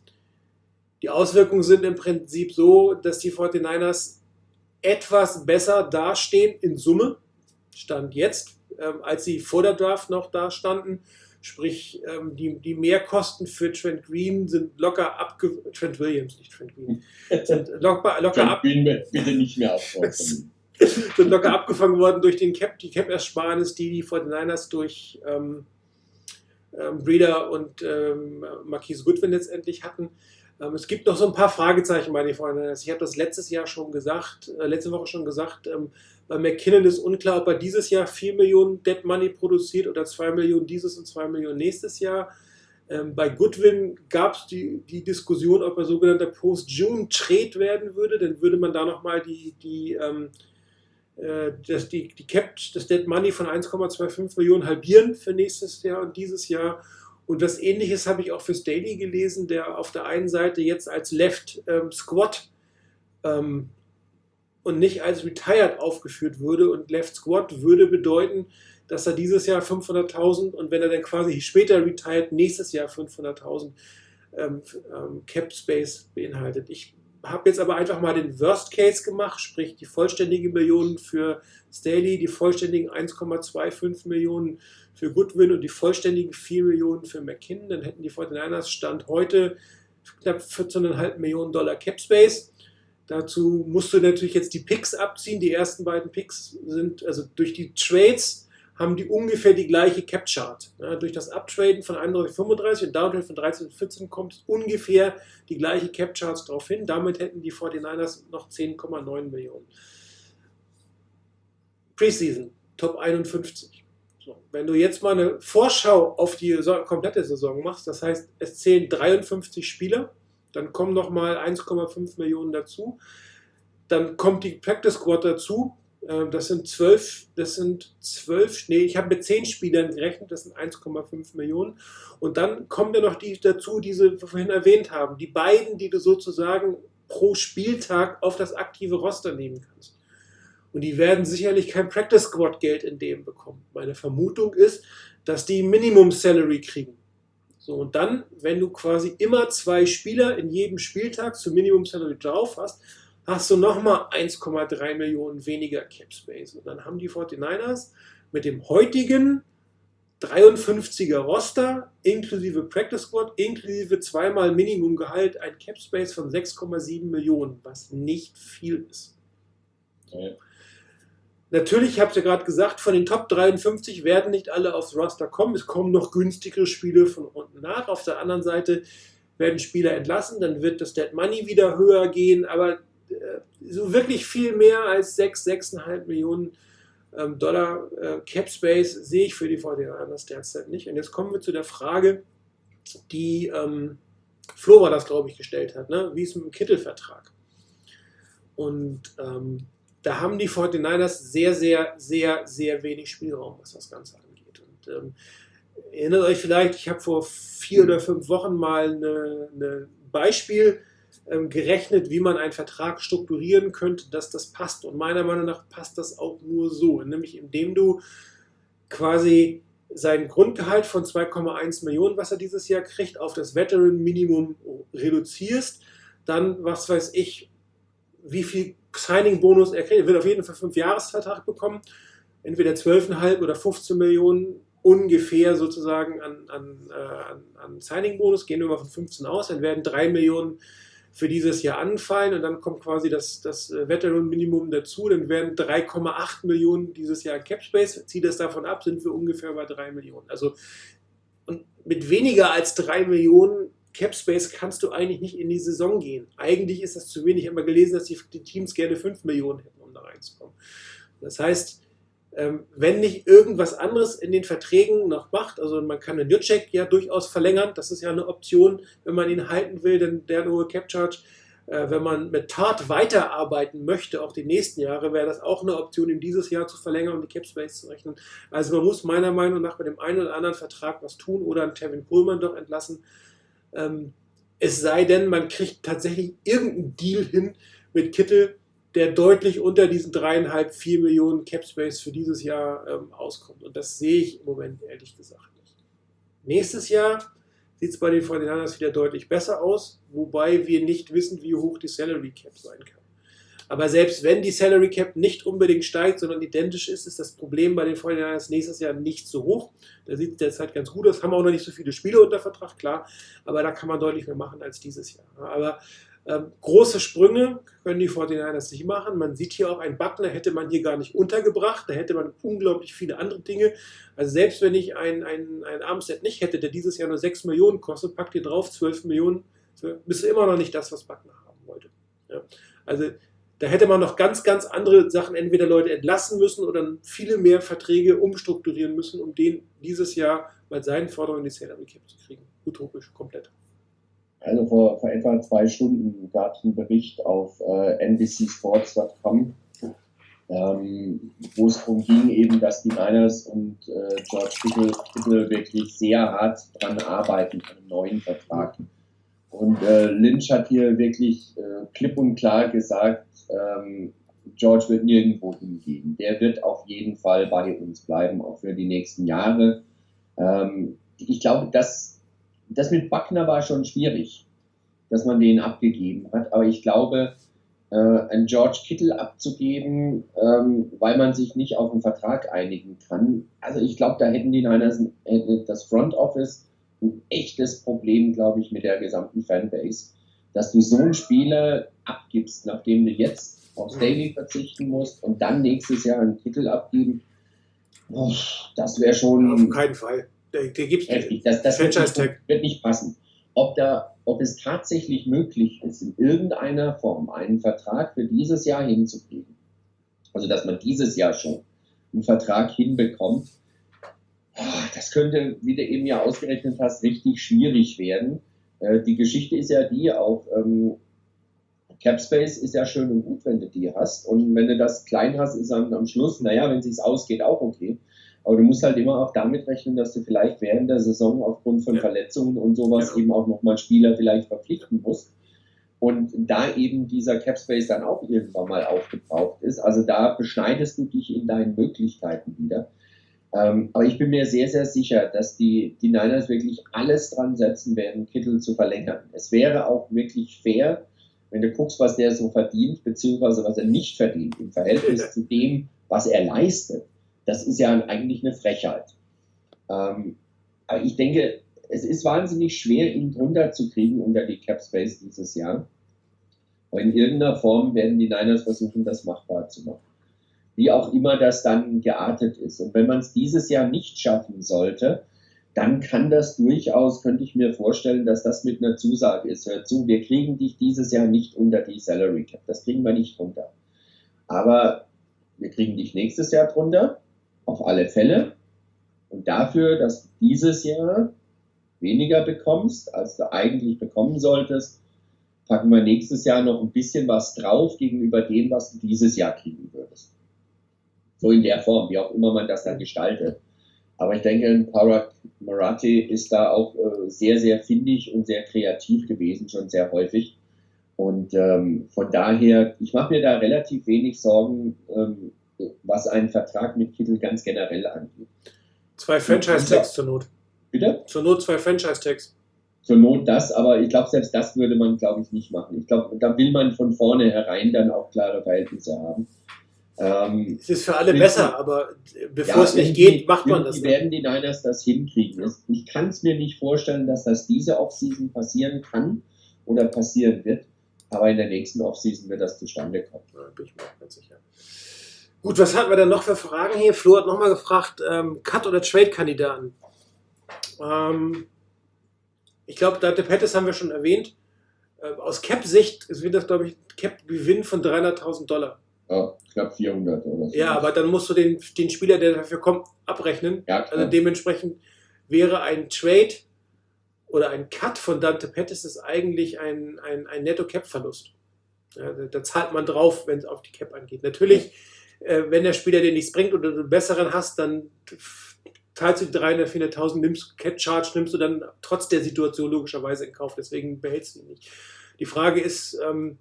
die Auswirkungen sind im Prinzip so, dass die 49ers etwas besser dastehen in Summe, stand jetzt, ähm, als sie vor der Draft noch dastanden. Sprich, ähm, die, die Mehrkosten für Trent Green sind locker abge... Trent Williams, nicht Trent Green. [laughs] Sind locker, locker John ab Green bitte nicht mehr aufkommen. [laughs] [laughs] sind locker abgefangen worden durch den Cap, die Cap-Ersparnis, die die 49ers durch ähm, ähm, Breeder und ähm, Marquise Goodwin letztendlich hatten. Ähm, es gibt noch so ein paar Fragezeichen bei den 49ers. Ich habe das letztes Jahr schon gesagt, äh, letzte Woche schon gesagt, ähm, bei McKinnon ist unklar, ob er dieses Jahr 4 Millionen Dead Money produziert oder 2 Millionen dieses und 2 Millionen nächstes Jahr. Ähm, bei Goodwin gab es die, die Diskussion, ob er sogenannter Post-June-Trade werden würde. Dann würde man da nochmal die, die, ähm, äh, das, die, die Cap, das Dead Money von 1,25 Millionen halbieren für nächstes Jahr und dieses Jahr. Und was ähnliches habe ich auch für Staley gelesen, der auf der einen Seite jetzt als Left ähm, Squad ähm, und nicht als Retired aufgeführt würde. Und Left Squad würde bedeuten, dass er dieses Jahr 500.000 und wenn er dann quasi später retired, nächstes Jahr 500.000 ähm, ähm, Cap Space beinhaltet. Ich habe jetzt aber einfach mal den Worst Case gemacht, sprich die vollständige Million für Staley, die vollständigen 1,25 Millionen für Goodwin und die vollständigen 4 Millionen für McKinnon. Dann hätten die 49ers Stand heute knapp 14,5 Millionen Dollar Cap Space. Dazu musst du natürlich jetzt die Picks abziehen. Die ersten beiden Picks sind, also durch die Trades haben die ungefähr die gleiche Cap-Chart. Ja, durch das Uptraden von 31,35 und Downtrade von 13 und 14 kommt ungefähr die gleiche Cap-Charts drauf hin. Damit hätten die 49ers noch 10,9 Millionen. Preseason, Top 51. So, wenn du jetzt mal eine Vorschau auf die komplette Saison machst, das heißt, es zählen 53 Spieler, dann kommen nochmal 1,5 Millionen dazu. dann kommt die Practice Squad dazu. Ähm, Das sind zwölf, das sind zwölf, nee, ich habe mit zehn Spielern gerechnet, das sind 1,5 Millionen. Und dann kommen ja noch die dazu, die Sie vorhin erwähnt haben. Die beiden, die du sozusagen pro Spieltag auf das aktive Roster nehmen kannst. Und die werden sicherlich kein Practice Squad Geld in dem bekommen. Meine Vermutung ist, dass die Minimum Salary kriegen. So, und dann, wenn du quasi immer zwei Spieler in jedem Spieltag zum Minimum Salary drauf hast, hast du nochmal 1,3 Millionen weniger Cap Space. Und dann haben die 49ers mit dem heutigen 53er Roster inklusive Practice Squad, inklusive zweimal Minimumgehalt ein Cap Space von 6,7 Millionen, was nicht viel ist. Ja. Natürlich, ich habe es ja gerade gesagt, von den Top 53 werden nicht alle aufs Roster kommen. Es kommen noch günstigere Spiele von unten nach. Auf der anderen Seite werden Spieler entlassen, dann wird das Dead Money wieder höher gehen, aber so wirklich viel mehr als 6, 6,5 Millionen ähm, Dollar äh, Cap Space sehe ich für die 49ers derzeit nicht. Und jetzt kommen wir zu der Frage, die ähm, Flo war das, glaube ich, gestellt hat, ne? wie ist mit dem Kittelvertrag? Und ähm, da haben die 49ers sehr, sehr, sehr, sehr wenig Spielraum, was das Ganze angeht. Und ähm, erinnert euch vielleicht, ich habe vor vier oder fünf Wochen mal ein eine Beispiel ähm, gerechnet, wie man einen Vertrag strukturieren könnte, dass das passt. Und meiner Meinung nach passt das auch nur so, nämlich indem du quasi sein Grundgehalt von 2,1 Millionen, was er dieses Jahr kriegt, auf das Veteran Minimum reduzierst, dann, was weiß ich, wie viel Signing-Bonus er kriegt. Er wird auf jeden Fall einen 5-Jahres-Vertrag bekommen, entweder 12,5 oder 15 Millionen ungefähr sozusagen an, an, äh, an, an Signing-Bonus, gehen wir mal von 15 aus, dann werden 3 Millionen für dieses Jahr anfallen und dann kommt quasi das, das äh, Veteran-Minimum dazu, dann werden 3,8 Millionen dieses Jahr Cap Space, zieht das davon ab, sind wir ungefähr bei 3 Millionen. Also und mit weniger als 3 Millionen Cap Space kannst du eigentlich nicht in die Saison gehen. Eigentlich ist das zu wenig. Ich habe mal gelesen, dass die, die Teams gerne 5 Millionen hätten, um da reinzukommen. Das heißt, wenn nicht irgendwas anderes in den Verträgen noch macht, also man kann den Jutschek ja durchaus verlängern, das ist ja eine Option, wenn man ihn halten will, denn der hohe Cap Charge. Äh, wenn man mit Tat weiterarbeiten möchte, auch die nächsten Jahre, wäre das auch eine Option, ihm dieses Jahr zu verlängern und die Cap Space zu rechnen. Also man muss meiner Meinung nach bei dem einen oder anderen Vertrag was tun oder einen Tevin Pullman doch entlassen. Ähm, es sei denn, man kriegt tatsächlich irgendeinen Deal hin mit Kittel, der deutlich unter diesen dreieinhalb, vier Millionen Cap Space für dieses Jahr ähm, auskommt. Und das sehe ich im Moment ehrlich gesagt nicht. Nächstes Jahr sieht es bei den 49ers wieder deutlich besser aus, wobei wir nicht wissen, wie hoch die Salary Cap sein kann. Aber selbst wenn die Salary Cap nicht unbedingt steigt, sondern identisch ist, ist das Problem bei den 49ers nächstes Jahr nicht so hoch. Da sieht es derzeit ganz gut aus. Haben auch noch nicht so viele Spiele unter Vertrag, klar. Aber da kann man deutlich mehr machen als dieses Jahr. Aber ähm, große Sprünge können die 49ers nicht machen. Man sieht hier auch, ein Buckner hätte man hier gar nicht untergebracht. Da hätte man unglaublich viele andere Dinge. Also selbst wenn ich ein, ein, ein Armset nicht hätte, der dieses Jahr nur 6 Millionen kostet, packt ihr drauf 12 Millionen, bist du immer noch nicht das, was Buckner haben wollte. Ja. Also da hätte man noch ganz, ganz andere Sachen, entweder Leute entlassen müssen oder viele mehr Verträge umstrukturieren müssen, um den dieses Jahr bei seinen Forderungen die Salary Cap zu kriegen. Utopisch, komplett. Also vor, vor etwa zwei Stunden gab es einen Bericht auf äh, NBCSports.com, ähm, wo es darum ging, eben, dass die Niners und äh, George Kittle, Kittle wirklich sehr hart dran arbeiten an einem neuen Vertrag. Und äh, Lynch hat hier wirklich äh, klipp und klar gesagt, ähm, George wird nirgendwo hingehen. Der wird auf jeden Fall bei uns bleiben, auch für die nächsten Jahre. Ähm, ich glaube, das, das mit Buckner war schon schwierig, dass man den abgegeben hat. Aber ich glaube, äh, einen George Kittle abzugeben, ähm, weil man sich nicht auf einen Vertrag einigen kann. Also ich glaube, da hätten die Niners äh, das Front Office ein echtes Problem, glaube ich, mit der gesamten Fanbase, dass du so einen Spieler abgibst, nachdem du jetzt aufs Daily verzichten musst und dann nächstes Jahr einen Titel abgeben. Oh, das wäre schon Auf keinen Fall. Der, der gibt heftig. Das, das wird, nicht, wird nicht passen. Ob, da, ob es tatsächlich möglich ist, in irgendeiner Form einen Vertrag für dieses Jahr hinzukriegen, also dass man dieses Jahr schon einen Vertrag hinbekommt, das könnte, wie du eben ja ausgerechnet hast, richtig schwierig werden. Äh, Die Geschichte ist ja die, auch ähm, Cap Space ist ja schön und gut, wenn du die hast. Und wenn du das klein hast, ist dann am Schluss, naja, wenn es sich ausgeht, auch okay. Aber du musst halt immer auch damit rechnen, dass du vielleicht während der Saison aufgrund von Ja. Verletzungen und sowas Ja. eben auch nochmal Spieler vielleicht verpflichten musst. Und da eben dieser Cap Space dann auch irgendwann mal aufgebraucht ist, also da beschneidest du dich in deinen Möglichkeiten wieder. Ähm, aber ich bin mir sehr, sehr sicher, dass die, die Niners wirklich alles dran setzen werden, Kittel zu verlängern. Es wäre auch wirklich fair, wenn du guckst, was der so verdient, beziehungsweise was er nicht verdient im Verhältnis [laughs] zu dem, was er leistet. Das ist ja eigentlich eine Frechheit. Ähm, aber ich denke, es ist wahnsinnig schwer, ihn drunter zu kriegen unter die Cap Space dieses Jahr. Aber in irgendeiner Form werden die Niners versuchen, das machbar zu machen. Wie auch immer das dann geartet ist. Und wenn man es dieses Jahr nicht schaffen sollte, dann kann das durchaus, könnte ich mir vorstellen, dass das mit einer Zusage ist. Hör zu, wir kriegen dich dieses Jahr nicht unter die Salary Cap. Das kriegen wir nicht runter. Aber wir kriegen dich nächstes Jahr drunter, auf alle Fälle. Und dafür, dass du dieses Jahr weniger bekommst, als du eigentlich bekommen solltest, packen wir nächstes Jahr noch ein bisschen was drauf gegenüber dem, was du dieses Jahr kriegen würdest. So in der Form, wie auch immer man das dann gestaltet. Aber ich denke, Parag Marathi ist da auch äh, sehr, sehr findig und sehr kreativ gewesen, schon sehr häufig. Und ähm, von daher, ich mache mir da relativ wenig Sorgen, ähm, was einen Vertrag mit Kittel ganz generell angeht. Zwei Franchise-Tags zur Not. Bitte? Zur Not zwei Franchise-Tags. Zur Not das, aber ich glaube, selbst das würde man, glaube ich, nicht machen. Ich glaube, da will man von vornherein dann auch klare Verhältnisse haben. Ähm, Es ist für alle besser, aber bevor Ja, es nicht geht, macht man das. Ne? werden die Niners das hinkriegen. Ich kann es mir nicht vorstellen, dass das diese Offseason passieren kann oder passieren wird. Aber in der nächsten Offseason wird das zustande kommen. Ja, bin ich mir auch ganz sicher. Gut, was hatten wir denn noch für Fragen hier? Flo hat nochmal gefragt, ähm, Cut- oder Trade-Kandidaten. Ähm, ich glaube, Dante Pettis haben wir schon erwähnt. Äh, aus Cap-Sicht wird das, glaube ich, ein Cap-Gewinn von 300.000 Dollar. Ja, knapp 400 oder so. Ja, aber dann musst du den, den Spieler, der dafür kommt, abrechnen. Ja. Also dementsprechend wäre ein Trade oder ein Cut von Dante Pettis ist eigentlich ein, ein, ein Netto-Cap-Verlust. Ja, da, da zahlt man drauf, wenn es auf die Cap angeht. Natürlich, äh, wenn der Spieler dir nichts bringt oder du einen besseren hast, dann zahlst du die 300, 400.000, nimmst Cap-Charge, nimmst du dann trotz der Situation logischerweise in Kauf. Deswegen behältst du ihn nicht. Die Frage ist, ähm,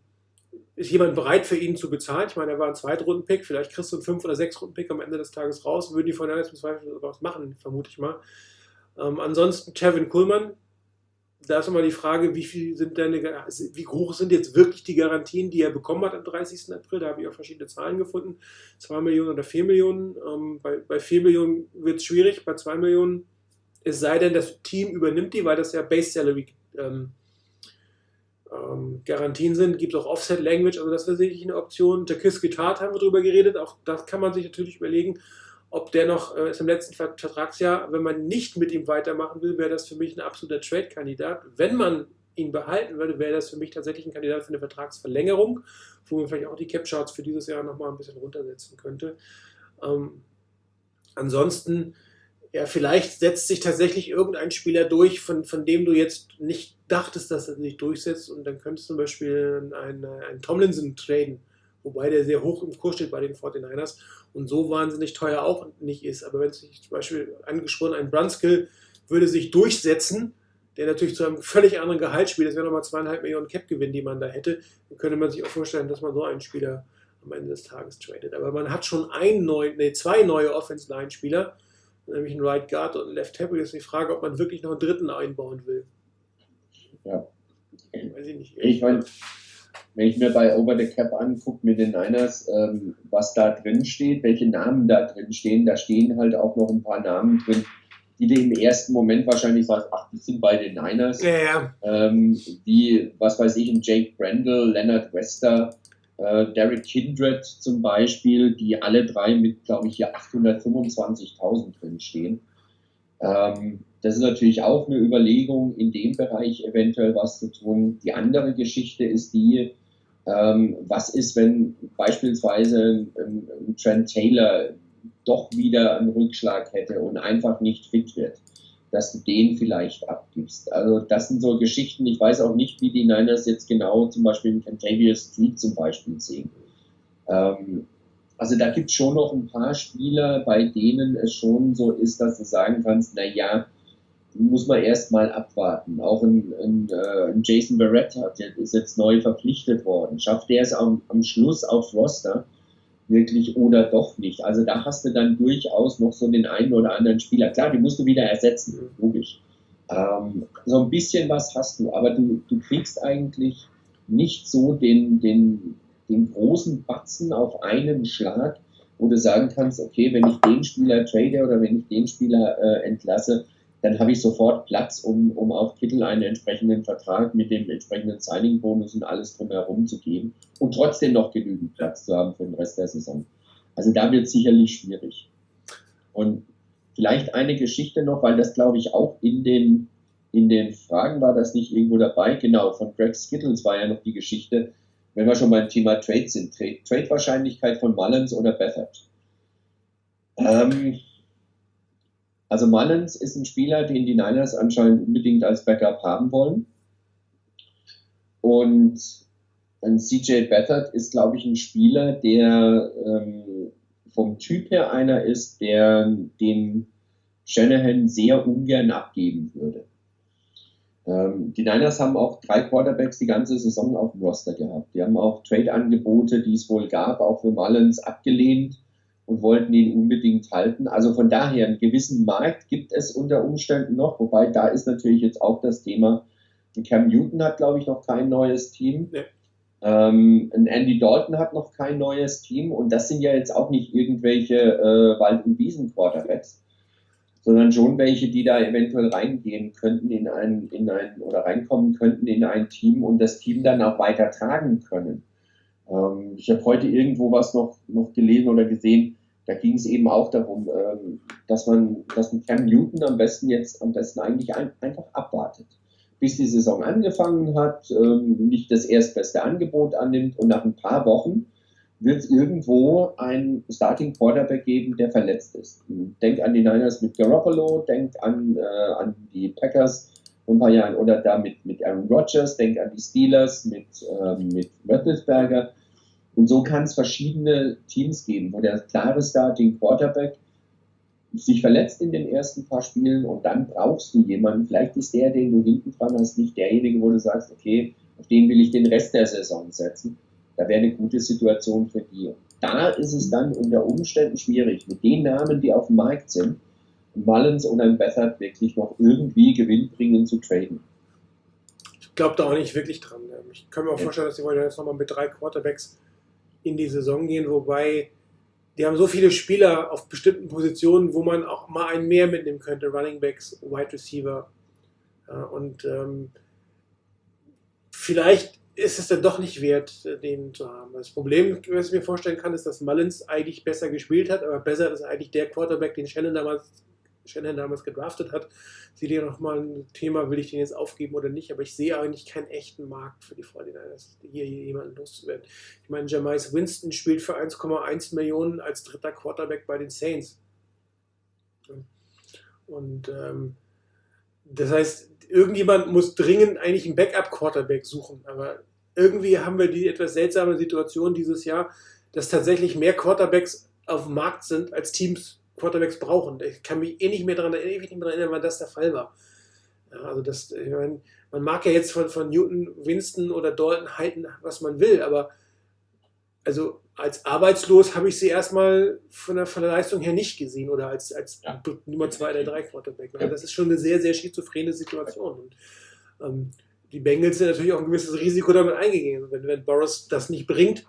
ist jemand bereit für ihn zu bezahlen? Ich meine, er war ein Zweitrunden-Pick, vielleicht kriegst du einen Fünf- oder Sechs-Runden-Pick am Ende des Tages raus. Würden die von im Zweifel was machen, vermute ich mal. Ähm, ansonsten Kevin Kuhlmann, da ist nochmal die Frage, wie viel sind deine, wie hoch sind jetzt wirklich die Garantien, die er bekommen hat am 30. April? Da habe ich auch verschiedene Zahlen gefunden. 2 Millionen oder 4 Millionen. Ähm, bei, bei 4 Millionen wird es schwierig, bei 2 Millionen, es sei denn, das Team übernimmt die, weil das ja Base Salary ähm, ähm, Garantien sind, gibt es auch Offset Language, also das wäre sicherlich eine Option. Jakis Guitart haben wir drüber geredet, auch das kann man sich natürlich überlegen, ob der noch äh, ist im letzten Ver- Vertragsjahr, wenn man nicht mit ihm weitermachen will, wäre das für mich ein absoluter Trade-Kandidat. Wenn man ihn behalten würde, wäre das für mich tatsächlich ein Kandidat für eine Vertragsverlängerung, wo man vielleicht auch die Cap-Charts für dieses Jahr nochmal ein bisschen runtersetzen könnte. Ähm, ansonsten, ja, vielleicht setzt sich tatsächlich irgendein Spieler durch, von, von dem du jetzt nicht dachtest, dass er sich durchsetzt und dann könntest du zum Beispiel einen, einen Tomlinson traden, wobei der sehr hoch im Kurs steht bei den 49ers und so wahnsinnig teuer auch nicht ist. Aber wenn sich zum Beispiel angesprochen ein Brunskill würde sich durchsetzen, der natürlich zu einem völlig anderen Gehalt spielt, das wäre nochmal zweieinhalb Millionen Cap-Gewinn, die man da hätte, dann könnte man sich auch vorstellen, dass man so einen Spieler am Ende des Tages tradet. Aber man hat schon einen neuen, nee, zwei neue Offense-Line-Spieler, nämlich einen Right Guard und einen Left Tackle. Jetzt ist die Frage, ob man wirklich noch einen dritten einbauen will. Ja. Weiß ich nicht. Ich meine, wenn ich mir bei Over the Cap angucke mit den Niners, ähm, was da drin steht, welche Namen da drin stehen, da stehen halt auch noch ein paar Namen drin, die du im ersten Moment wahrscheinlich sagst, ach, die sind bei den Niners. ja, ja. Ähm, wie, was weiß ich, Jake Brendel, Leonard Wester, äh, Derek Kindred zum Beispiel, die alle drei mit, glaube ich, hier 825.000 drin stehen. Ähm, das ist natürlich auch eine Überlegung, in dem Bereich eventuell was zu tun. Die andere Geschichte ist die, ähm, was ist, wenn beispielsweise ein, ein Trent Taylor doch wieder einen Rückschlag hätte und einfach nicht fit wird. dass du den vielleicht abgibst. Also das sind so Geschichten, ich weiß auch nicht, wie die Niners jetzt genau zum Beispiel in Cantavius Street zum Beispiel sehen. Ähm, also da gibt es schon noch ein paar Spieler, bei denen es schon so ist, dass du sagen kannst, na ja, muss man erst mal abwarten. Auch ein, ein, äh, ein Jason Barrett hat, der ist jetzt neu verpflichtet worden. Schafft der es am, am Schluss aufs Roster wirklich oder doch nicht? Also da hast du dann durchaus noch so den einen oder anderen Spieler. Klar, die musst du wieder ersetzen, logisch. Ähm, so ein bisschen was hast du, aber du, du kriegst eigentlich nicht so den, den, den großen Batzen auf einen Schlag, wo du sagen kannst, okay, wenn ich den Spieler trade oder wenn ich den Spieler äh, entlasse, dann habe ich sofort Platz, um, um auch Kittel einen entsprechenden Vertrag mit dem entsprechenden Signing-Bonus und alles drumherum zu geben und trotzdem noch genügend Platz zu haben für den Rest der Saison. Also da wird es sicherlich schwierig. Und vielleicht eine Geschichte noch, weil das glaube ich auch in den, in den Fragen war das nicht irgendwo dabei. Genau, von Greg Skittles war ja noch die Geschichte, wenn wir schon beim Thema Trade sind. Trade-Wahrscheinlichkeit von Mullins oder Bethard. Ähm, also Mullins ist ein Spieler, den die Niners anscheinend unbedingt als Backup haben wollen. Und ein CJ Beathard ist, glaube ich, ein Spieler, der ähm, vom Typ her einer ist, der den Shanahan sehr ungern abgeben würde. Ähm, die Niners haben auch drei Quarterbacks die ganze Saison auf dem Roster gehabt. Die haben auch Trade-Angebote, die es wohl gab, auch für Mullins abgelehnt und wollten ihn unbedingt halten. Also von daher, einen gewissen Markt gibt es unter Umständen noch, wobei da ist natürlich jetzt auch das Thema, Cam Newton hat, glaube ich, noch kein neues Team. Ja. Ähm, Andy Dalton hat noch kein neues Team und das sind ja jetzt auch nicht irgendwelche äh, Wald- und Wiesen-Quarterbacks, sondern schon welche, die da eventuell reingehen könnten in ein, in ein oder reinkommen könnten in ein Team und das Team dann auch weiter tragen können. Ähm, ich habe heute irgendwo was noch, noch gelesen oder gesehen, da ging es eben auch darum, ähm, dass man, dass ein Cam Newton am besten jetzt, am besten eigentlich ein, einfach abwartet, bis die Saison angefangen hat, ähm, nicht das erstbeste Angebot annimmt und nach ein paar Wochen wird es irgendwo ein Starting Quarterback geben, der verletzt ist. Denk an die Niners mit Garoppolo, denk an, äh, an die Packers vor ein paar Jahren oder da mit, mit Aaron Rodgers, denk an die Steelers mit, ähm, mit Roethlisberger. Und so kann es verschiedene Teams geben, wo der klare Starting Quarterback sich verletzt in den ersten paar Spielen und dann brauchst du jemanden. Vielleicht ist der, den du hinten dran hast, nicht derjenige, wo du sagst, okay, auf den will ich den Rest der Saison setzen. Da wäre eine gute Situation für die. Da ist es dann unter Umständen schwierig, mit den Namen, die auf dem Markt sind, Mullins und ein Bethard wirklich noch irgendwie gewinnbringend zu traden. Ich glaube da auch nicht wirklich dran. Ich kann mir auch vorstellen, dass sie wollen jetzt nochmal mit drei Quarterbacks in die Saison gehen, wobei die haben so viele Spieler auf bestimmten Positionen, wo man auch mal einen mehr mitnehmen könnte, Running Backs, Wide Receiver. Ja, und ähm, vielleicht ist es dann doch nicht wert, den zu haben. Das Problem, was ich mir vorstellen kann, ist, dass Mullins eigentlich besser gespielt hat, aber besser ist eigentlich der Quarterback, den Shannon damals Shannon damals gedraftet hat. Sie dir nochmal ein Thema, will ich den jetzt aufgeben oder nicht, aber ich sehe eigentlich keinen echten Markt für die 49ers, hier jemanden loszuwerden. Ich meine, Jamais Winston spielt für 1,1 Millionen als dritter Quarterback bei den Saints. Und ähm, das heißt, irgendjemand muss dringend eigentlich einen Backup-Quarterback suchen, aber irgendwie haben wir die etwas seltsame Situation dieses Jahr, dass tatsächlich mehr Quarterbacks auf dem Markt sind als Teams Quarterbacks brauchen. Ich kann mich eh nicht mehr daran ewig nicht mehr erinnern, wann das der Fall war. Ja, also das, ich meine, man mag ja jetzt von, von Newton, Winston oder Dalton halten, was man will, aber also als arbeitslos habe ich sie erstmal von der, von der Leistung her nicht gesehen oder als, als ja. Nummer 2 oder 3 Quarterback. Also das ist schon eine sehr, sehr schizophrene Situation. Und, ähm, die Bengals sind natürlich auch ein gewisses Risiko damit eingegangen. Wenn, wenn Boris das nicht bringt,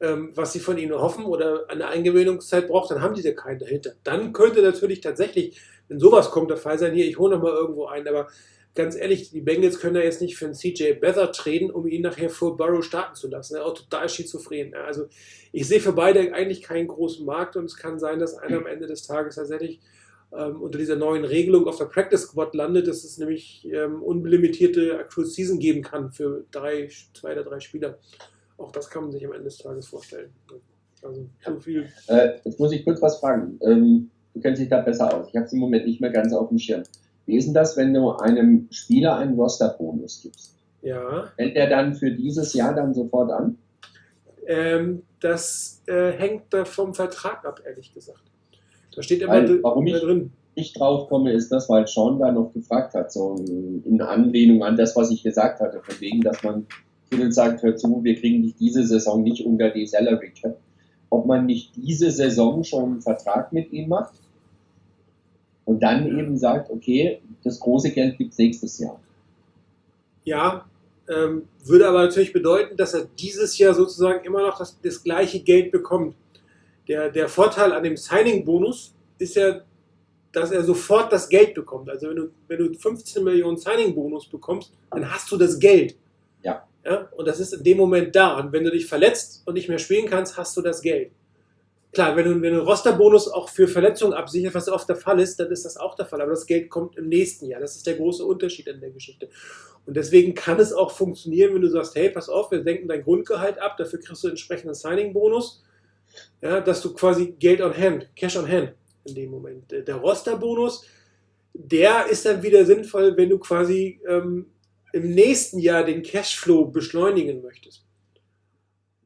ähm, was sie von ihnen hoffen oder eine Eingewöhnungszeit braucht, dann haben die da keinen dahinter. Dann könnte natürlich tatsächlich, wenn sowas kommt, der Fall sein, hier, ich hole nochmal irgendwo ein, aber ganz ehrlich, die Bengals können da jetzt nicht für einen CJ Beather treten, um ihn nachher vor Burrow starten zu lassen. Er ist auch total schizophren. Also ich sehe für beide eigentlich keinen großen Markt und es kann sein, dass einer am Ende des Tages tatsächlich ähm, unter dieser neuen Regelung auf der Practice Squad landet, dass es nämlich ähm, unlimitierte Actual Season geben kann für drei, zwei oder drei Spieler auch das kann man sich am Ende des Tages vorstellen. Also so viel. Äh, jetzt muss ich kurz was fragen. Ähm, du kennst dich da besser aus. Ich habe es im Moment nicht mehr ganz auf dem Schirm. Wie ist denn das, wenn du einem Spieler einen Roster-Bonus gibst? Ja. Fällt der dann für dieses Jahr dann sofort an? Ähm, das äh, hängt da vom Vertrag ab, ehrlich gesagt. Da steht immer, Weil, warum ich- drin. Ich drauf komme, ist das, weil Sean da noch gefragt hat, so in Anlehnung an das, was ich gesagt hatte, von wegen, dass man Kittel sagt, hör zu, wir kriegen dich diese Saison nicht unter die Salary Cap. Ob man nicht diese Saison schon einen Vertrag mit ihm macht und dann eben sagt, okay, das große Geld gibt's nächstes Jahr. Ja, ähm, würde aber natürlich bedeuten, dass er dieses Jahr sozusagen immer noch das, das gleiche Geld bekommt. Der, der Vorteil an dem Signing-Bonus ist ja, dass er sofort das Geld bekommt. Also wenn du, wenn du 15 Millionen Signing-Bonus bekommst, dann hast du das Geld. Ja. Ja. Und das ist in dem Moment da. Und wenn du dich verletzt und nicht mehr spielen kannst, hast du das Geld. Klar, wenn du, wenn du Rosterbonus auch für Verletzungen absicherst, was oft der Fall ist, dann ist das auch der Fall. Aber das Geld kommt im nächsten Jahr. Das ist der große Unterschied an der Geschichte. Und deswegen kann es auch funktionieren, wenn du sagst, hey, pass auf, wir senken dein Grundgehalt ab, dafür kriegst du entsprechenden Signing-Bonus, ja, dass du quasi Geld on Hand, Cash on Hand in dem Moment. Der Roster-Bonus, der ist dann wieder sinnvoll, wenn du quasi ähm, im nächsten Jahr den Cashflow beschleunigen möchtest.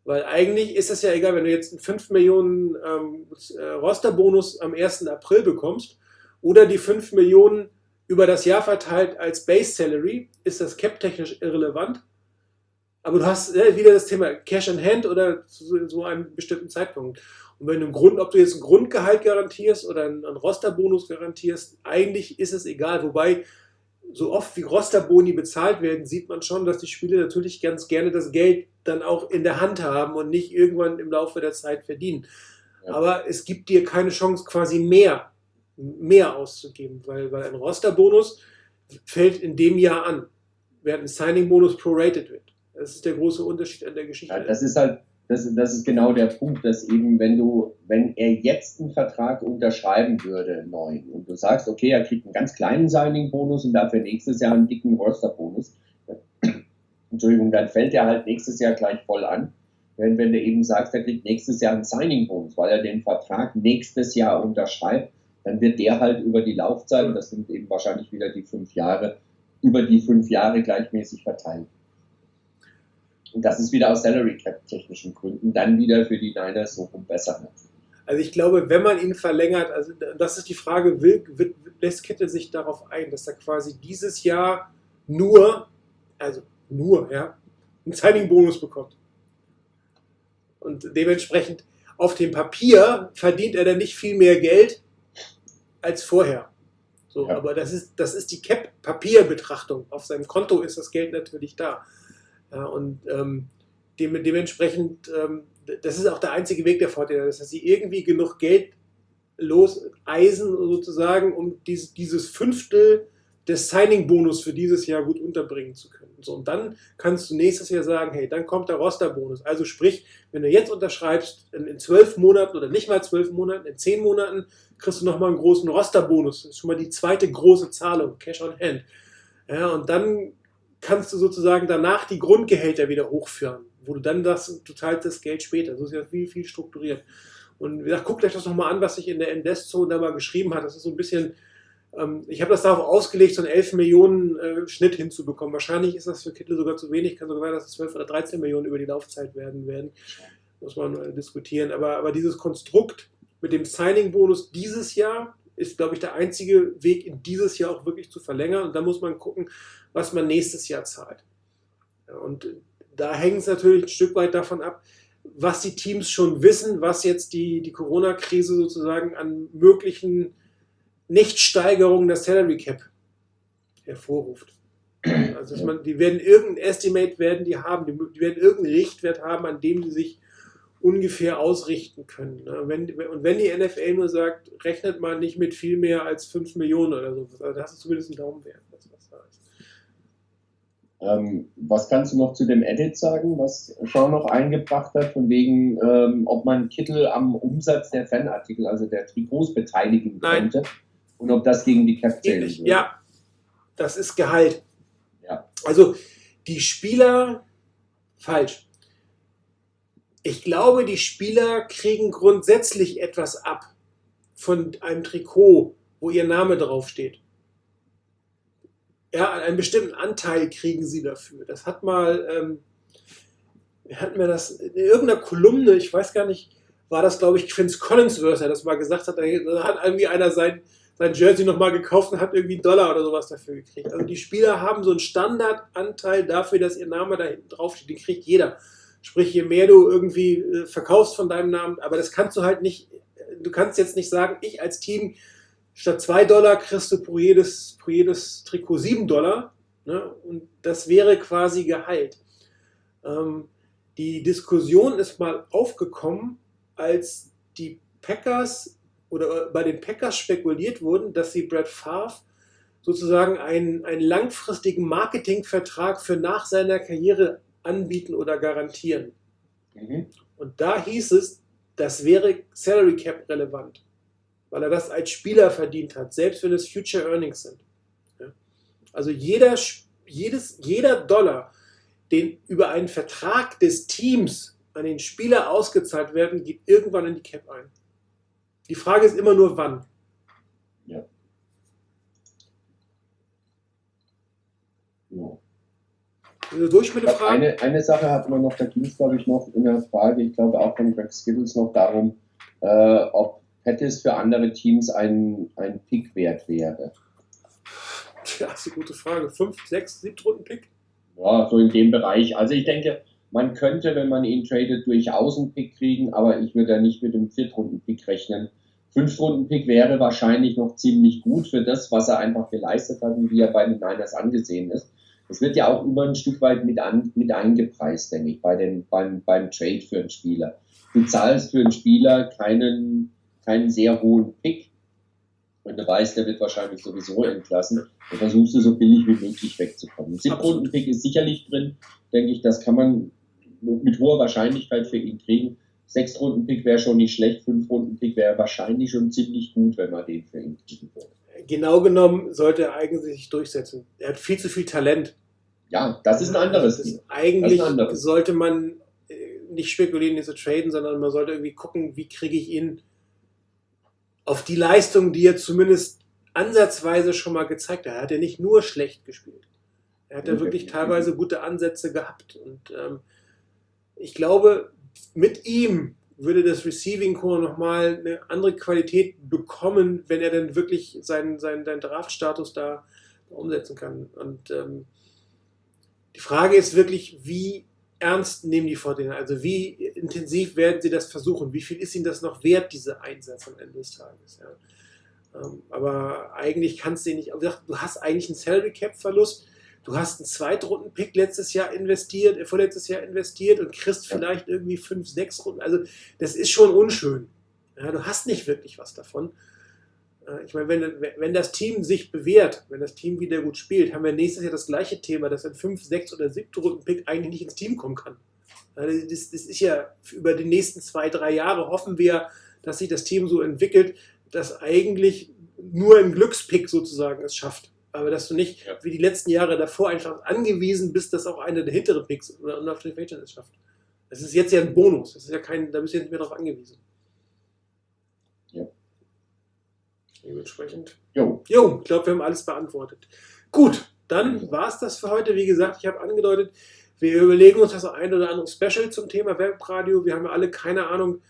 Weil eigentlich ist es ja egal, wenn du jetzt einen 5 Millionen ähm, äh, Rosterbonus am 1. April bekommst oder die 5 Millionen über das Jahr verteilt als Base Salary, ist das cap-technisch irrelevant. Aber du hast äh, wieder das Thema Cash in Hand oder zu so einem bestimmten Zeitpunkt. Und wenn du einen Grund, ob du jetzt ein Grundgehalt garantierst oder einen, einen Rosterbonus garantierst, eigentlich ist es egal. Wobei, so oft wie Rosterboni bezahlt werden, sieht man schon, dass die Spieler natürlich ganz gerne das Geld dann auch in der Hand haben und nicht irgendwann im Laufe der Zeit verdienen. Ja. Aber es gibt dir keine Chance, quasi mehr, mehr auszugeben, weil, weil ein Rosterbonus fällt in dem Jahr an, während ein Signing-Bonus prorated wird. Das ist der große Unterschied an der Geschichte. Ja, das ist halt, das, das ist genau der Punkt, dass eben, wenn du, wenn er jetzt einen Vertrag unterschreiben würde, neuen, und du sagst, okay, er kriegt einen ganz kleinen Signing-Bonus und dafür nächstes Jahr einen dicken Roster-Bonus, [clears throat] Entschuldigung, dann fällt er halt nächstes Jahr gleich voll an. Wenn, wenn du eben sagst, er kriegt nächstes Jahr einen Signing-Bonus, weil er den Vertrag nächstes Jahr unterschreibt, dann wird der halt über die Laufzeit, und das sind eben wahrscheinlich wieder die fünf Jahre, über die fünf Jahre gleichmäßig verteilt. Und das ist wieder aus Salary Cap technischen Gründen dann wieder für die Niners so rum besser. Also ich glaube, wenn man ihn verlängert, also das ist die Frage, will, will, lässt Kittel sich darauf ein, dass er quasi dieses Jahr nur, also nur, ja, einen Signing-Bonus bekommt. Und dementsprechend auf dem Papier verdient er dann nicht viel mehr Geld als vorher. So, Ja. aber das ist, das ist die Cap-Papierbetrachtung. Auf seinem Konto ist das Geld natürlich da. Ja, und ähm, dem, dementsprechend, ähm, das ist auch der einzige Weg der Vorteile, dass sie irgendwie genug Geld loseisen sozusagen, um dies, dieses Fünftel des Signing-Bonus für dieses Jahr gut unterbringen zu können. So, und dann kannst du nächstes Jahr sagen, hey, dann kommt der Roster-Bonus. Also sprich, wenn du jetzt unterschreibst, in, in zwölf Monaten oder nicht mal zwölf Monaten, in zehn Monaten kriegst du nochmal einen großen Roster-Bonus. Das ist schon mal die zweite große Zahlung, Cash on Hand. Ja, und dann kannst du sozusagen danach die Grundgehälter wieder hochführen, wo du dann das, du zahlst das Geld später. So ist ja viel, viel strukturiert. Und wie gesagt, guckt euch das nochmal an, was sich in der Invest-Zone da mal geschrieben hat. Das ist so ein bisschen, ähm, ich habe das darauf ausgelegt, so einen 11 Millionen äh, Schnitt hinzubekommen. Wahrscheinlich ist das für Kittel sogar zu wenig, kann sogar sein, dass es 12 oder 13 Millionen über die Laufzeit werden werden. Muss man äh, diskutieren. Aber, aber dieses Konstrukt mit dem Signing-Bonus dieses Jahr ist, glaube ich, der einzige Weg, in dieses Jahr auch wirklich zu verlängern. Und da muss man gucken, was man nächstes Jahr zahlt. Und da hängt es natürlich ein Stück weit davon ab, was die Teams schon wissen, was jetzt die, die Corona-Krise sozusagen an möglichen Nichtsteigerungen der Salary Cap hervorruft. Also man, die werden irgendein Estimate werden die haben, die, die werden irgendeinen Richtwert haben, an dem sie sich ungefähr ausrichten können. ne? Wenn, und wenn die NFL nur sagt, rechnet man nicht mit viel mehr als 5 Millionen oder so, also da hast du zumindest einen Daumenwert, was was da ist. Ähm, was kannst du noch zu dem Edit sagen, was Sean noch eingebracht hat, von wegen, ähm, ob man Kittel am Umsatz der Fanartikel, also der Trikots, beteiligen Nein. könnte und ob das gegen die Cap Geht zählen würde? Ja, das ist Gehalt. Ja. Also die Spieler, falsch. Ich glaube, die Spieler kriegen grundsätzlich etwas ab von einem Trikot, wo ihr Name draufsteht. ja, einen bestimmten Anteil kriegen sie dafür. Das hat mal, ähm, wir hatten mir das in irgendeiner Kolumne, ich weiß gar nicht, war das, glaube ich, Quince Collinsworth, der das mal gesagt hat, da hat irgendwie einer sein, sein Jersey nochmal gekauft und hat irgendwie einen Dollar oder sowas dafür gekriegt. Also die Spieler haben so einen Standardanteil dafür, dass ihr Name da hinten draufsteht. Den kriegt jeder. Sprich, je mehr du irgendwie äh, verkaufst von deinem Namen, aber das kannst du halt nicht, du kannst jetzt nicht sagen, ich als Team, statt 2 Dollar kriegst du pro jedes, pro jedes Trikot 7 Dollar. Ne? Und das wäre quasi Gehalt. Ähm, die Diskussion ist mal aufgekommen, als die Packers oder bei den Packers spekuliert wurden, dass sie Brad Favre sozusagen einen, einen langfristigen Marketingvertrag für nach seiner Karriere anbieten oder garantieren. Mhm. Und da hieß es, das wäre Salary Cap relevant, weil er das als Spieler verdient hat, selbst wenn es Future Earnings sind. Ja. Also jeder, jedes, jeder Dollar, den über einen Vertrag des Teams an den Spieler ausgezahlt werden, geht irgendwann in die Cap ein. Die Frage ist immer nur, wann. Ja. ja. Also durch mit den Fragen. Eine, eine Sache hat man noch, da ging es glaube ich noch in der Frage, ich glaube auch von Greg Skittles noch darum, äh, ob Pettis für andere Teams ein, ein Pick wert wäre. Tja, das ist eine gute Frage. Fünf, sechs, sieben Runden Pick? Ja, so in dem Bereich. Also ich denke, man könnte, wenn man ihn tradet, durchaus einen Pick kriegen, aber ich würde da nicht mit dem Viertrunden-Pick rechnen. Fünf-Runden-Pick wäre wahrscheinlich noch ziemlich gut für das, was er einfach geleistet hat und wie er bei den Niners angesehen ist. Das wird ja auch immer ein Stück weit mit, an, mit eingepreist, denke ich, bei den, beim, beim Trade für einen Spieler. Du zahlst für einen Spieler keinen, keinen sehr hohen Pick, wenn du weißt, der wird wahrscheinlich sowieso entlassen, dann versuchst du so billig wie möglich wegzukommen. Siebtrunden-Pick ist sicherlich drin, denke ich, das kann man mit hoher Wahrscheinlichkeit für ihn kriegen. Sechs-Runden-Pick wäre schon nicht schlecht, Fünf-Runden-Pick wäre wahrscheinlich schon ziemlich gut, wenn man den für ihn kriegen würde. Genau genommen sollte er eigentlich sich durchsetzen. Er hat viel zu viel Talent. Ja, das ist ein anderes Ding. ist, eigentlich ein anderes. sollte man äh, nicht spekulieren, ihn zu traden, sondern man sollte irgendwie gucken, wie kriege ich ihn auf die Leistung, die er zumindest ansatzweise schon mal gezeigt hat. Er hat ja nicht nur schlecht gespielt. Er hat ja Okay. wirklich teilweise gute Ansätze gehabt. Und ähm, ich glaube, mit ihm würde das Receiving Core nochmal eine andere Qualität bekommen, wenn er dann wirklich seinen, seinen, seinen Draft-Status da umsetzen kann. Und ähm, die Frage ist wirklich, wie ernst nehmen die Fortinanders? Also wie intensiv werden sie das versuchen? Wie viel ist ihnen das noch wert, diese Einsatz am Ende des Tages? Ja? Ähm, aber eigentlich kannst du nicht, du hast eigentlich einen Salary Cap Verlust. Du hast einen Zweitrunden-Pick letztes Jahr investiert, äh, vorletztes Jahr investiert und kriegst vielleicht irgendwie fünf, sechs Runden. Also das ist schon unschön. Ja, du hast nicht wirklich was davon. Äh, Ich meine, wenn, wenn das Team sich bewährt, wenn das Team wieder gut spielt, haben wir nächstes Jahr das gleiche Thema, dass ein 5, 6 oder 7. Runden-Pick eigentlich nicht ins Team kommen kann. Ja, Das, das ist ja über die nächsten zwei, drei Jahre hoffen wir, dass sich das Team so entwickelt, dass eigentlich nur ein Glückspick sozusagen es schafft. Aber dass du nicht Ja. wie die letzten Jahre davor einfach angewiesen bist, dass auch einer der hinteren Picks oder unabhängig es schafft. Das ist jetzt ja ein Bonus. Das ist ja kein, da bist du jetzt nicht mehr drauf angewiesen. Ja. Dementsprechend. Jo, Jo, ich glaube, wir haben alles beantwortet. Gut, dann war es das für heute. Wie gesagt, ich habe angedeutet, wir überlegen uns das ein oder andere Special zum Thema Webradio. Wir haben ja alle keine Ahnung.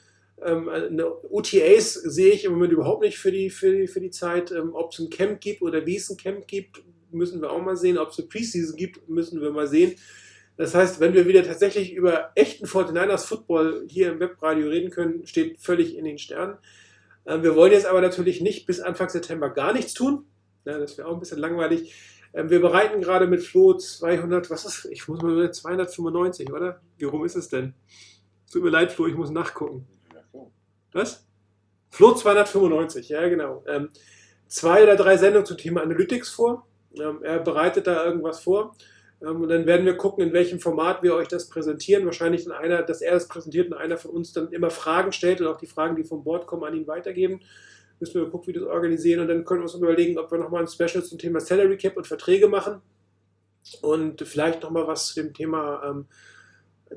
Ähm, eine UTAs sehe ich im Moment überhaupt nicht für die, für die, für die Zeit. Ähm, Ob es ein Camp gibt oder wie es ein Camp gibt, müssen wir auch mal sehen. Ob es eine Preseason gibt, müssen wir mal sehen. Das heißt, wenn wir wieder tatsächlich über echten 49ers Football hier im Webradio reden können, steht völlig in den Sternen. Ähm, wir wollen jetzt aber natürlich nicht bis Anfang September gar nichts tun. Das wäre auch ein bisschen langweilig. Ähm, wir bereiten gerade mit Flo 200, was ist, ich muss mal 295, oder? Wie rum ist es denn? Tut mir leid, Flo, ich muss nachgucken. Was? Flo 295, ja genau. Ähm, zwei oder drei Sendungen zum Thema Analytics vor. Ähm, er bereitet da irgendwas vor. Ähm, und dann werden wir gucken, in welchem Format wir euch das präsentieren. Wahrscheinlich in einer, dass er das präsentiert und einer von uns dann immer Fragen stellt und auch die Fragen, die vom Board kommen, an ihn weitergeben. Müssen wir gucken, wie wir das organisieren und dann können wir uns überlegen, ob wir nochmal ein Special zum Thema Salary Cap und Verträge machen und vielleicht nochmal was zu dem Thema ähm,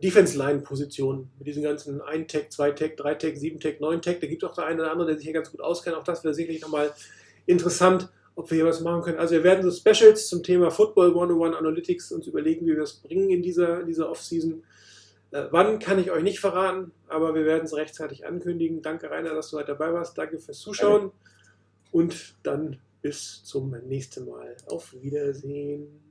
Defense Line Positionen mit diesen ganzen 1 Tag, 2 Tag, 3 Tag, 7 Tag, 9 Tag. Da gibt es auch der eine oder andere, der sich hier ganz gut auskennt. Auch das wäre sicherlich nochmal interessant ob wir hier was machen können. Also wir werden so Specials zum Thema Football 101 Analytics uns überlegen, wie wir das bringen in dieser, in dieser Offseason. Äh, wann kann ich euch nicht verraten, aber wir werden es rechtzeitig ankündigen. Danke Rainer, dass du heute dabei warst. Danke fürs Zuschauen und dann bis zum nächsten Mal. Auf Wiedersehen.